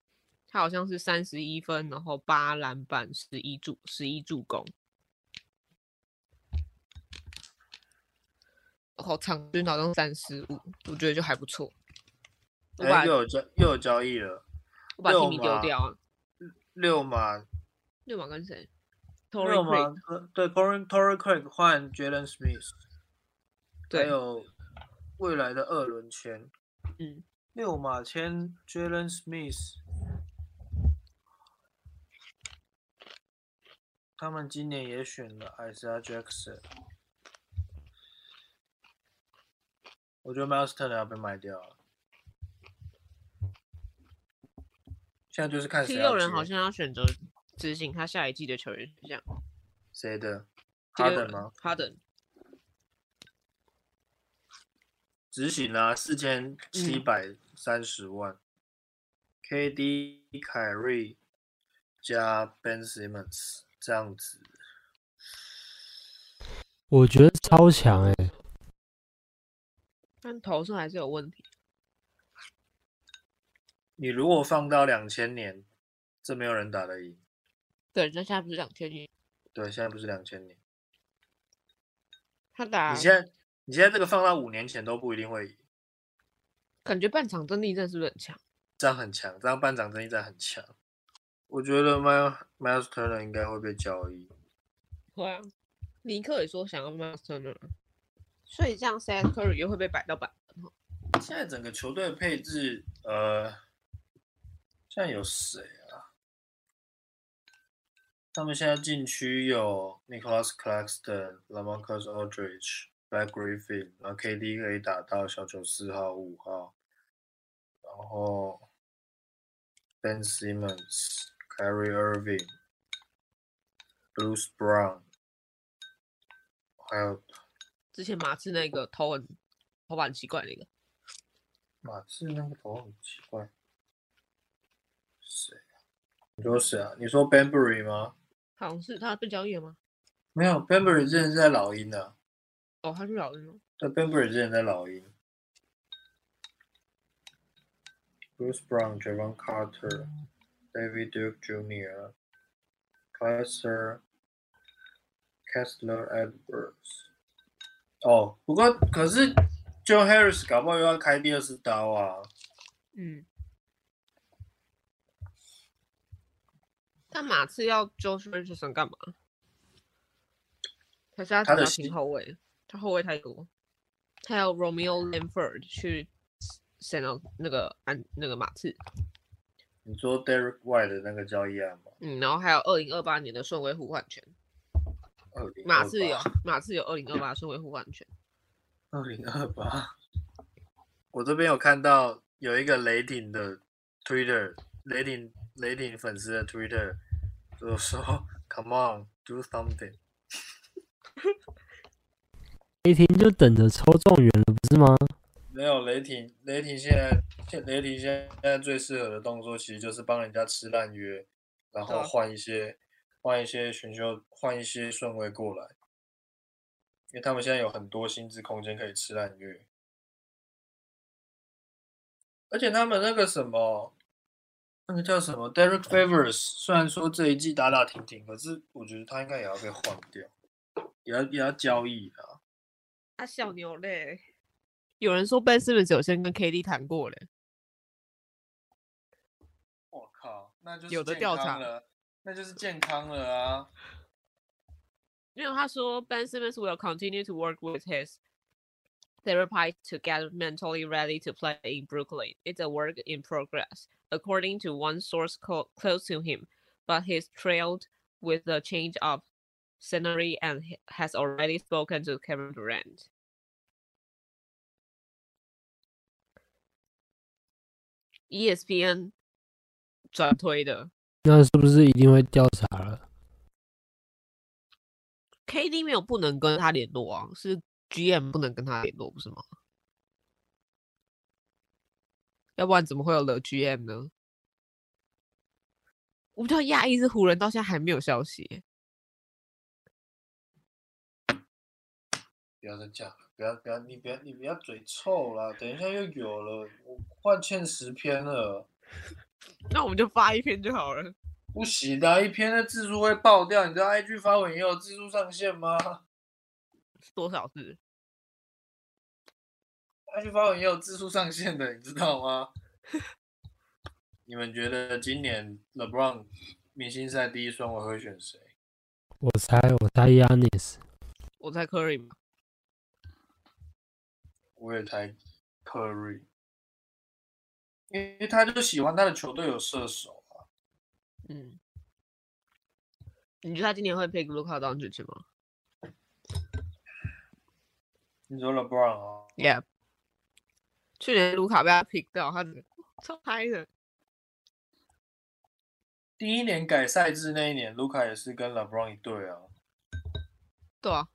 他好像是三十一分，然后八篮板，十一助十一助攻，后场均好像三十五，我觉得就还不错。哎，又有交又有交易了，我把提米丢掉啊。六马，六马跟谁？六马对 c o r n Tory Craig 换 Jalen Smith，还有未来的二轮签，嗯，六马签 Jalen Smith，他们今年也选了 Isaiah Jackson，我觉得 Miles Turner 要被卖掉了，现在就是看谁。七六人好像要选择。执行他下一季的球员选项，谁的？哈登吗？哈登执行啊，四千七百三十万。KD、凯瑞、加 Ben Simmons 这样子，我觉得超强哎、但投射还是有问题。你如果放到两千年，这没有人打得赢。对，那现在不是两千年，对，现在不是两千年，他打你现在你现在这个放到五年前都不一定会赢，感觉半场阵地战是不是很强？这样很强，这样半场争力战很强。我觉得 Miles Miles Turner 应该会被交易。会啊，尼克也说想要 Miles Turner，所以这样 Seth Curry 又会被摆到板凳哦。现在整个球队配置，呃，现在有谁啊？他们现在禁区有 Nicholas Claxton、Lamarcus Aldridge、Black Griffin，然后 KD 可以打到小球四号、五号，然后 Ben Simmons、Kyrie Irving、Bruce Brown，还有之前马刺那个头很头发很奇怪那个，马刺那个头很奇怪，谁啊？你说谁啊？你说 Banbury 吗？好像是他被交易了吗？没有，Banbury 之前是在老鹰的、哦，他是老人哦。对，Banbury 之前在老鹰。Bruce Brown、Javon Carter、David Duke Jr.、Kaiser、Kessler Edwards。哦，不过可是 Joe Harris 搞不好又要开第二次刀啊。嗯。但马刺要 Josh Richardson 干嘛？还是他只停后卫？他后卫太多，他要 Romeo Langford 去 send 到那个安那个马刺，你说 Derek White 的那个交易案吗？嗯，然后还有二零二八年的顺位互换权，马刺有马刺有二零二八是维护安全，二零二八。我这边有看到有一个雷霆的 Twitter，雷霆雷霆粉丝的 Twitter 就说 “Come on, do something”。雷霆就等着抽状元了，不是吗？没有雷霆，雷霆现在现雷霆现在最适合的动作其实就是帮人家吃烂约，然后换一些换一些选秀换一些顺位过来，因为他们现在有很多薪资空间可以吃烂月，而且他们那个什么那个叫什么 Derek Favors，虽然说这一季打打停停，可是我觉得他应该也要被换掉，也要也要交易的啊。啊小牛嘞，有人说 Ben Simmons 有先跟 KD 谈过嘞，我靠，那就是有的调查了，那就是健康了啊。因为他说 Ben Simmons will continue to work with his therapist to get mentally ready to play in Brooklyn. It's a work in progress, according to one source co- close to him. But he's thrilled with the change of scenery and he has already spoken to Kevin Durant. E ESPN 转推的 那是不是一定会调查了？KD 没有不能跟他联络啊，是 GM 不能跟他联络，不是吗？要不然怎么会有了 GM 呢？我比较讶异是湖人到现在还没有消息耶，不要再讲了，不要不要，你不要你不要嘴臭了，等一下又有了，我换欠十篇了，那我们就发一篇就好了。不行的啊，一篇的字数会爆掉，你知道 IG 发文也有字数上限吗多少字？？IG 发文也有字数上限的，你知道吗？你们觉得今年 LeBron 明星赛第一双我会选谁？我猜，我猜 Yanis。我猜 Curry，我也猜 Curry，因为他就喜欢他的球队有射手啊。嗯，你觉得他今年会 pick Luka Doncic 吗你说 LeBron 啊？？Yeah，去年卢卡被他 pick 掉，他超嗨的。第一年改赛制那一年，卢卡也是跟 LeBron 一队啊。对啊，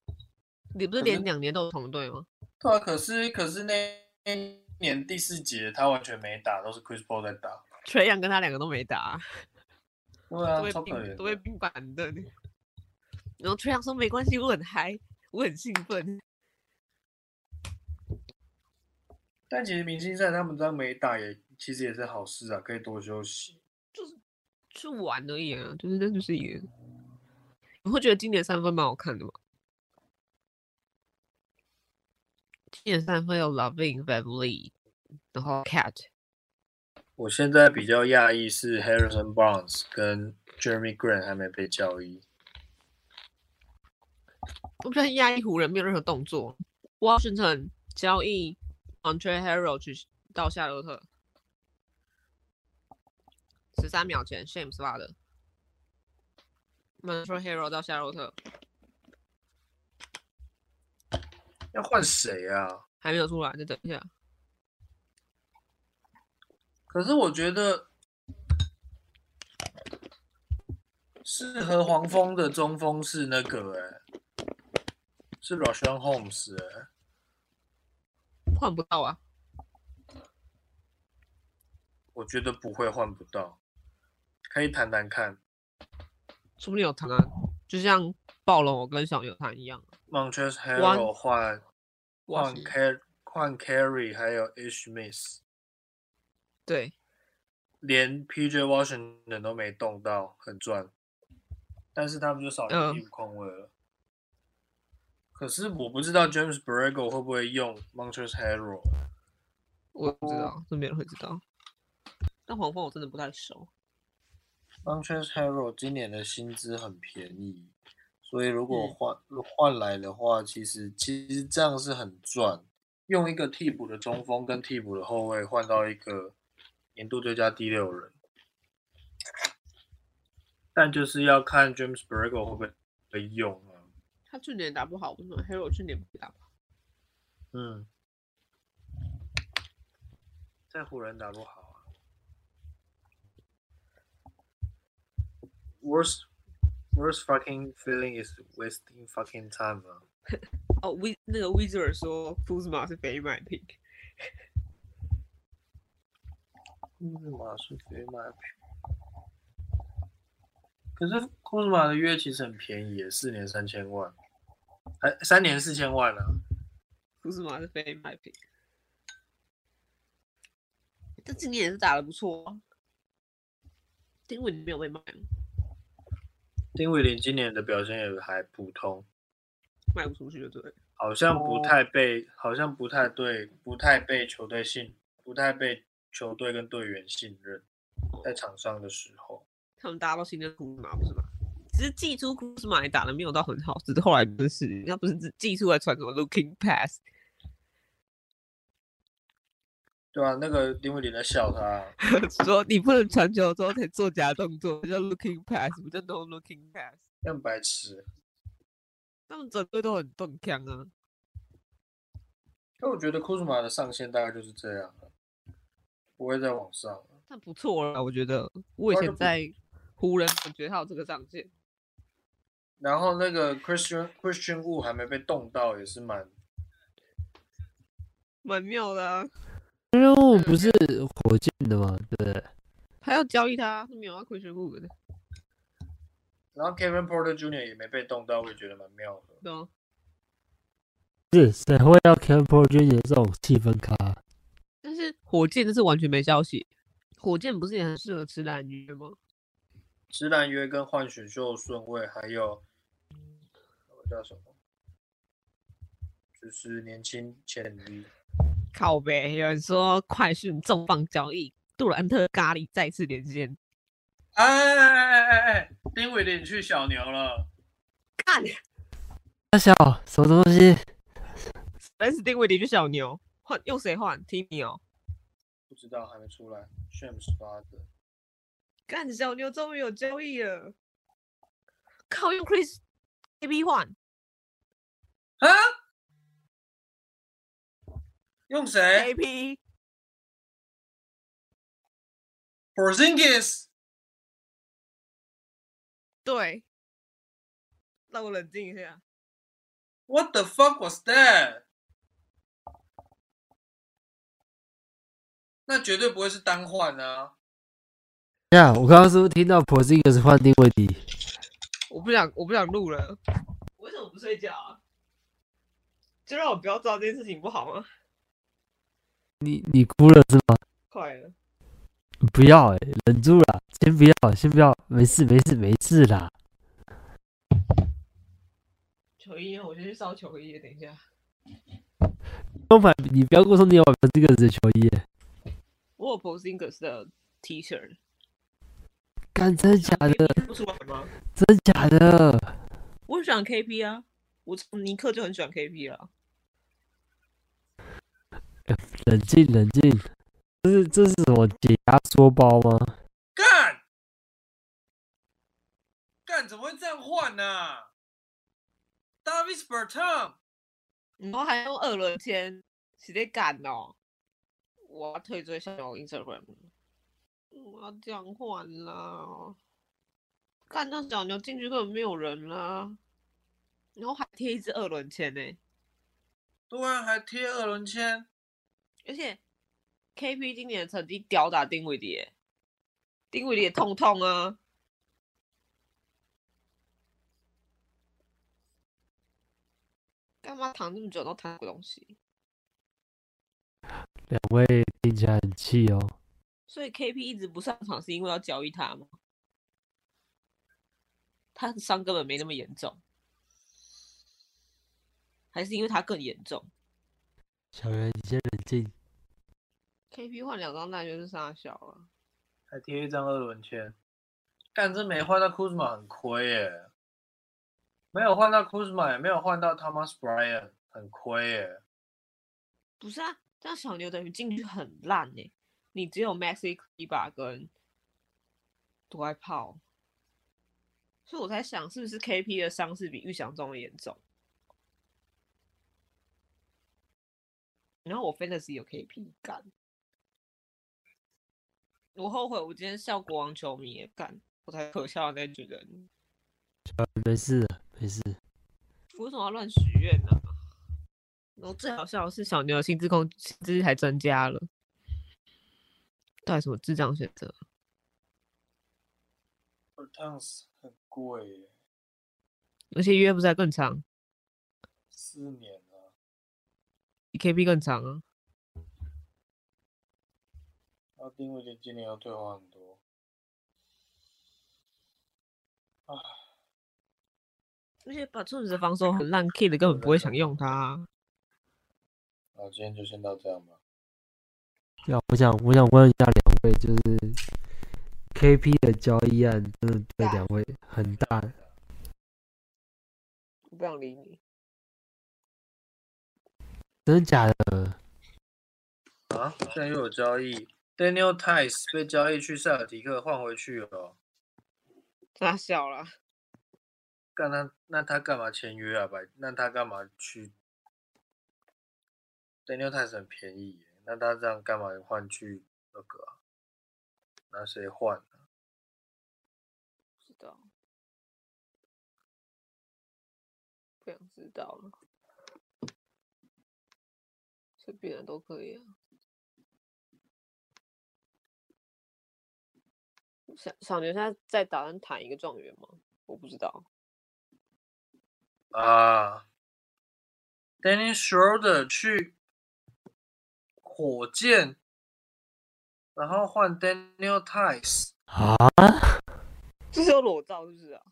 你不是连两年都有同队吗？对啊，可是可是那那年第四节他完全没打，都是 Chris Paul 在打。垂杨跟他两个都没打啊、对啊，都被超可怜都被的。冰板的。然后崔阳说没关系，我很嗨，我很兴奋。但其实明星赛他们这样没打也其实也是好事啊，可以多休息。就是去玩而已啊，就是那就是也。你会觉得今年三分蛮好看的吗？今年三分有 Loving Lee，然后 Cat，我现在比较讶异是 Harrison Barnes 跟 Jeremy Grant 还没被交易。我比较讶异湖人没有任何动作。Washington 交易 Andre Harrell 去到夏洛特，十三秒前 Shams 发的。Andre Harrell 到夏洛特要换谁啊？还没有出来，再等一下。可是我觉得适合黄蜂的中锋是那个哎、是 Rashawn Holmes 哎、换不到啊，我觉得不会换不到，可以谈谈看。说不定有谈啊，就像暴龙我跟小牛谈一样。Montrezl Harrell 换换 Car 换 Carry 还有 Ish Miss，对，连 PJ Washington 都没动到，很赚。但是他们就少一个嗯替补空位了。可是我不知道 James Borrego 会不会用 Montrezl Harrell。我不知道，这没人会知道。但黄蜂我真的不太熟。Montrezl Harrell 今年的薪资很便宜，所以如果嗯换、换来的话，其实其实这样是很赚。用一个替补的中锋跟替补的后卫换到一个年度最佳第六人，但就是要看 James Borrego 会不会被用啊。他去年打不好，为什么 Hero 去年不打不好？嗯，在湖人打不好 Worst worst fucking feeling is wasting fucking time 啊。哦，We 那个 Wizard 说 Kuzma 是非买 pick，库兹马是飞买票，可是库兹马的约其实很便宜耶，四年三千万，哎，三年四千万啊。 Kuzma 是非买 pick。但今年也是打的不错啊。丁伟没有被卖吗， 丁伟林今年的表现也还普通，卖不出去就对。好像不太被，好像不太对，不太被球队信，不太被球队跟队员信任，在场上的时候。他们大家都信任库兹马，不是吗？只是寄出库兹马也打的没有到很好，只是后来不是，人家不是只季初还传什么 looking pass，对啊，那个林伟林在笑他，说你不能传球之后才做假动作，叫 looking pass，不叫 no looking pass。更白痴。他们整队都很动枪啊，但我觉得库兹马的上限大概就是这样了，不会再往上了。但不错了，我觉得。我以前在湖人，我觉得他有这个上限。然后那个 Christian Christian Wu 还没被动到，也是蛮蛮妙的啊，任务不是火箭的吗，对不对？还要交易他，是没有要亏全部的，然后 Kevin Porter Jr. 也没被动到，我也觉得蛮妙的。对啊。是谁会要 Kevin p o r t e r Jr. 这种气氛卡？但是火箭这是完全没消息，火箭不是也很适合吃蓝约吗？吃蓝约跟换选秀顺位，还有那个叫什么，就是年轻潜力。靠呗，有人说快讯重磅交易，杜兰特咖喱再次连线，哎哎哎哎哎，丁伟林去小牛了，看，大小什么东西？但是丁威迪去小牛，换用谁换提米哦，不知道还没出来。Shams 发的，干小牛终于有交易了，靠，用 Chris AB 换啊？用谁 AP，？Porzingis。对，让我冷静一下，What the fuck was that？那绝对不会是单换啊！呀，我刚刚是不是听到 p o z i n g s 换定位题？我不想，我不想录了。为什么不睡觉啊？就让我不要知道这件事情不好吗？你你哭了是吗？快了，不要哎、忍住了，先不要，先不要，没事没事没事啦。球衣，我先去烧球衣，等一下。要买，你不要跟我说你有买 p o z i n g s 的球衣、欸，我有 Posingers 的 T 恤，干真的假的？不出来吗？真的假的？我喜欢 KP 啊，我从尼克就很喜欢 KP 了。冷静冷静，这是这是什么解压缩包吗？干！干怎么会这样换呢、Davis Bertam，然后还用二轮签，直接干哦！我要退追小牛 Instagram，我要这样换啦！干那小牛进去根本没有人啦，然后还贴一只二轮签呢、对啊，还贴二轮签，而且 KP 今年的成绩吊打丁伟迪，丁伟迪也痛痛啊！干嘛躺这么久都躺个东西？两位听起来很气哦。所以 KP 一直不上场是因为要交易他吗？他的伤根本没那么严重，还是因为他更严重小袁，你先冷静。？KP 换两张大就是傻小了。还贴一张二轮签，干这没换到 Kuzma 很亏耶，没有换到 Kuzma 也没有换到 Thomas Bryant，很亏耶。不是啊，这样小牛等于进去很烂呢、你只有 Maxi Kleber 跟独爱炮，所以我在想，是不是 KP 的伤势比预想中的严重？然后我 Fantasy 有 KP 干，我后悔我今天笑国王球迷也干，我才可笑的那群人，没事，没事。我为什么要乱许愿呢？然后最好笑的是小牛的薪资控薪资还增加了，到底什么智障选择很贵耶，而且约不是还更长，四年啊，比 KP 更长啊。然后丁威迪今年要退化很多。啊，而且把兔子的防守很烂，Kid 根本不会想用他啊、那今天就先到这样吧。要我想我想问一下两位，就是 KP 的交易案，真的对两位很大。我不想理你。真的假的？啊，现在又有交易，Daniel Tice 被交易去塞尔提克换回去了哦。他小了，干他，那他干嘛签约啊？白，那他干嘛去？Daniel Tice 很便宜耶，那他这样干嘛换去那个啊？拿谁换啊？不知道，不想知道了，随便的都可以啊。小小牛现在在打算谈一个状元吗？我不知道。啊，Danny Schroeder 去火箭，然后换 Daniel Tice，啊？这是有裸照是不是啊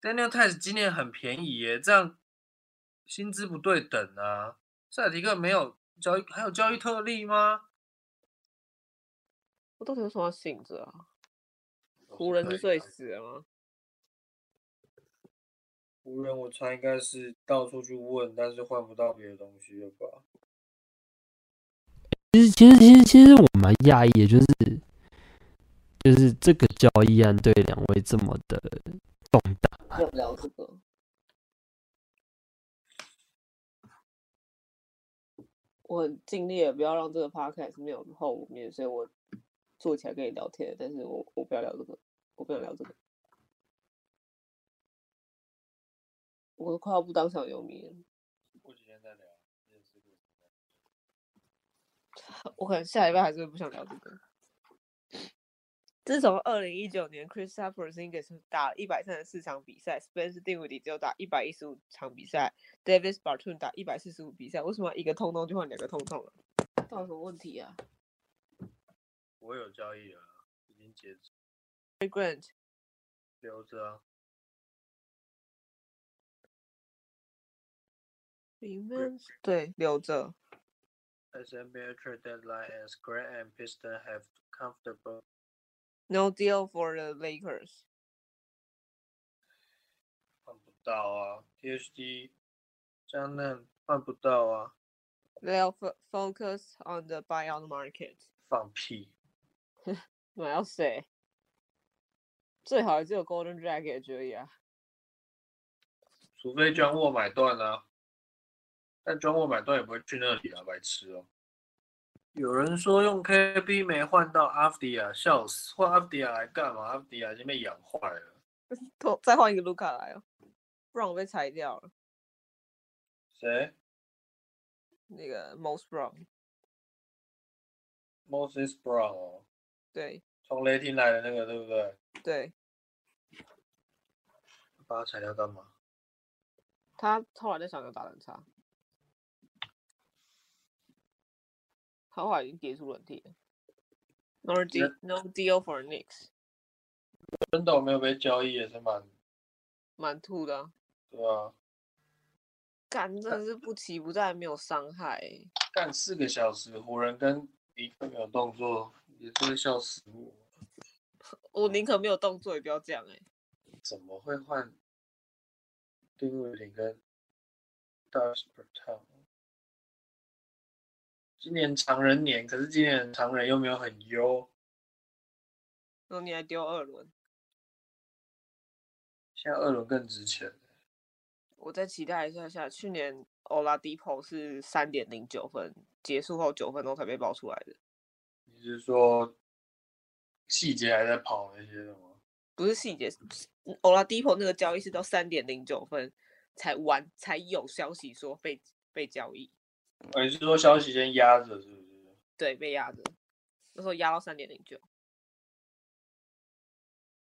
？Daniel Tice 今年很便宜耶，这样薪资不对等啊。塞尔提克没有交易，还有交易特例吗？我到底有什么要醒着啊？湖人是最死了吗？湖人我猜应该是到处去问，但是换不到别的东西了吧？其实其实其实其实我蛮讶异的，就是就是这个交易案对两位这么的重大。要聊这个。我很尽力了不要让这个 podcast 没有后面，所以我坐起来跟你聊天，但是我我不要聊这个，我不想聊这个，我都快要不当小游民了。过几天再聊。我可能下礼拜还是不想聊这个。自从二零一九年 Chris t a p p e r s i n g e s 打一百三十四场比赛，Spencer Dinwiddie 只有打一百一十五场比赛，Davis Barton 打一百四十五比赛，为什么一个通通就换两个通通了？到底什么问题啊我有交易了，已经截止，？Grant 留着啊。对留着。As NBA trade deadline ends, Grant and Piston have comfortable No deal for the Lakers. 换不到啊，THD 江嫩换不到啊，They'll fo- focus on the buyout market. 放屁！我要谁？最好也只有 Golden Dragon 而已啊。除非庄沃买断啊，但庄沃买断也不会去那里啊，白痴哦。有人说用 KB 没换到阿弗迪亚，笑死！换阿弗迪亚来干嘛？阿弗迪亚已经被养坏了。头再换一个卢卡来哦，不然我被裁掉了。谁那个 Most Brown，？Moses Brown 哦，对从雷霆来的那个，对不对？对，把他裁掉干嘛？他后来在想要打得很差，他后来已经跌出轮替了。No deal, no deal for Knicks，真的我没有被交易也是蛮蛮吐的啊、对啊，干真的是不期不待，没有伤害欸、干四个小时，湖人跟尼克没有动作，也是会笑死我。我宁可没有动作，也不要这样哎、怎么会换丁威林跟 e w 今年常人年，可是今年常人又没有很优，那你还丢二轮，现在二轮更值钱。我再期待一下下。去年 Oladipo 是三点零九分，结束后九分钟才被爆出来的，你是说细节还在跑那些的吗？不是细节。Oladipo 那个交易是到三点零九分才完，才有消息说被被交易，哦你是说消息先压着是不是？对，被压着，那时候压到三点零九。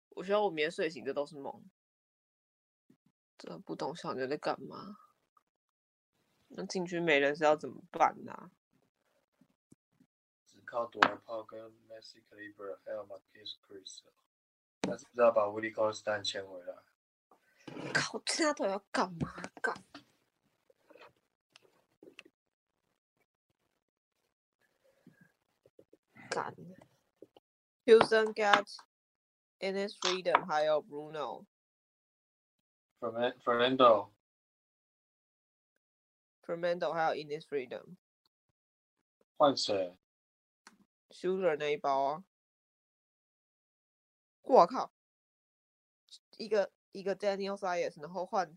我觉得我明天睡醒这都是梦，真的不懂小牛在干嘛。那禁区没人是要怎么办呢、只靠多炮跟 Messi Caliber 还有 Marcus Chris，但是不知道把 Willie c o s t a n 签回来。靠，现在到底要干嘛？干！干！Houston get Enes Freedom 还有 Bruno Fernan- Fernando Fermento 还有 Enes Freedom 换谁？ Shooter 那一包啊！我靠，一个一个 Daniel Sias，然后换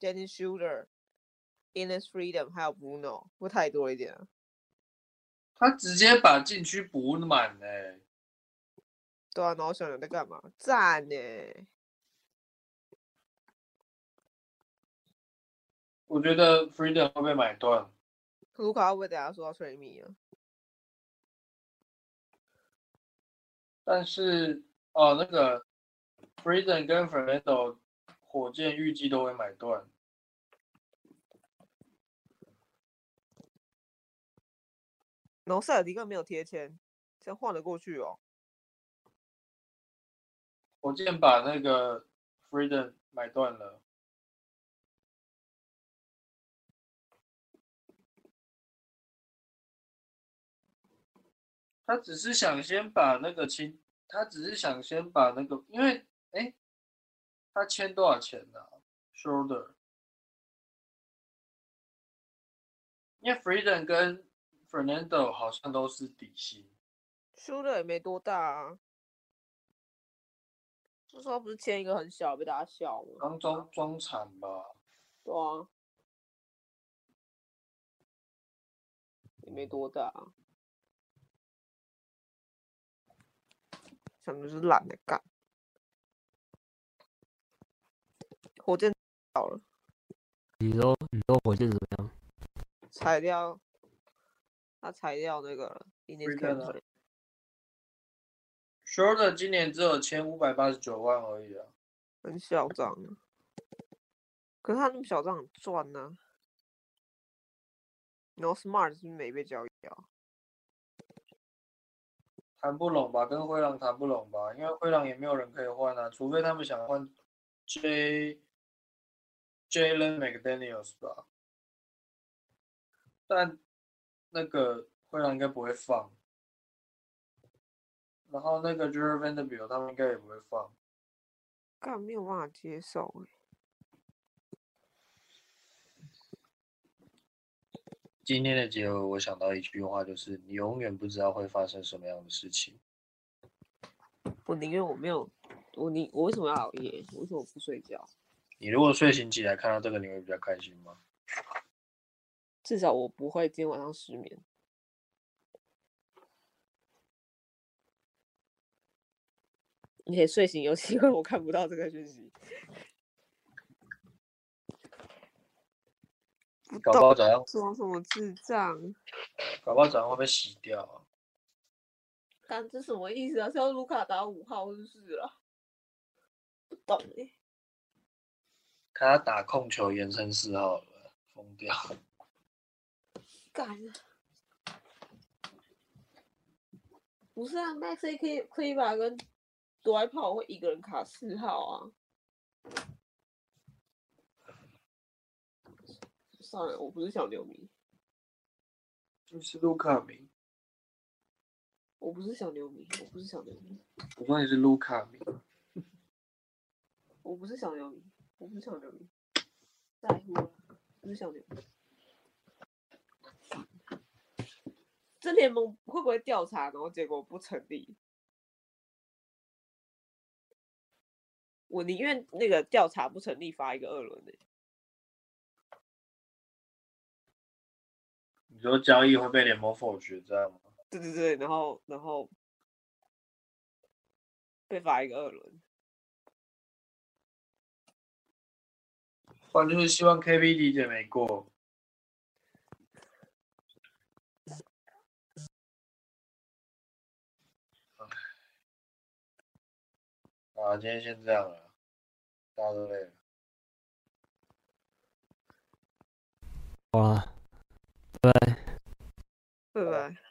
Dennis Shooter、Enes Freedom 还有 Bruno，会太多一点啊。 他直接把禁区补满哎、对啊，然后小牛在干嘛？赞呢！我觉得 Freedom 会被买断，卢卡会不会等下说到吹米啊？但是哦，那个 Freedom 跟 Fernando 火箭预计都会买断。然后塞尔迪克没有贴签，这样换得过去哦。火箭把那个 Freedom 买断了，他只是想先把那个签，他只是想先把那个，因为哎，他签多少钱呢、Shoulder，因为 Freedom 跟 Fernando 好像都是底薪。输的也没多大啊。那时候不是签一个很小，被大家笑吗？刚中中产吧，对啊，也没多大、啊。想的是懒得干。火箭倒了，你说你说火箭怎么样？裁掉他裁掉那个了 n i s Freaking Camp。Shorter 今年只有签五百八十九万而已啊。很嚣张啊！可是他那么嚣张很赚呢、然后 Smart 是不是没被交易掉？谈不拢吧，跟灰狼谈不拢吧，因为灰狼也没有人可以换啊，除非他们想换 J Jalen McDaniels 吧，但那个灰狼应该不会放，然后那个 j e r Vanderbilt 他们应该也不会放，干没有办法接受欸今天的结尾，我想到一句话，就是你永远不知道会发生什么样的事情。我宁愿我没有，我宁我为什么要熬夜？我为什么不睡觉？你如果睡醒起来看到这个，你会比较开心吗？至少我不会今天晚上失眠。而且睡醒有机会我看不到这个讯息，不搞不好早上，装什么智障？搞不好早上会被洗掉啊。干这什么意思啊？是要卢卡打五号是不是啊？不懂哎、看他打控球延伸四号了，疯掉。干！不是啊，Max 可以可以把跟多爱跑会一个人卡四号啊。算了，我不是小牛迷，你是卢卡迷，我不是小牛迷，我不是小牛迷，我说你是卢卡迷。我不是小牛迷，我不是小牛迷，在乎了，不是小牛迷。这联盟会不会调查，然后结果不成立？我宁愿那个调查不成立，发一个二轮的、你说交易会被联盟否决，这样吗？对对对，然后然后被罚一个二轮。反正就是希望 KBD 姐没过。啊今天先这样了大家都累了。好了拜拜。拜拜。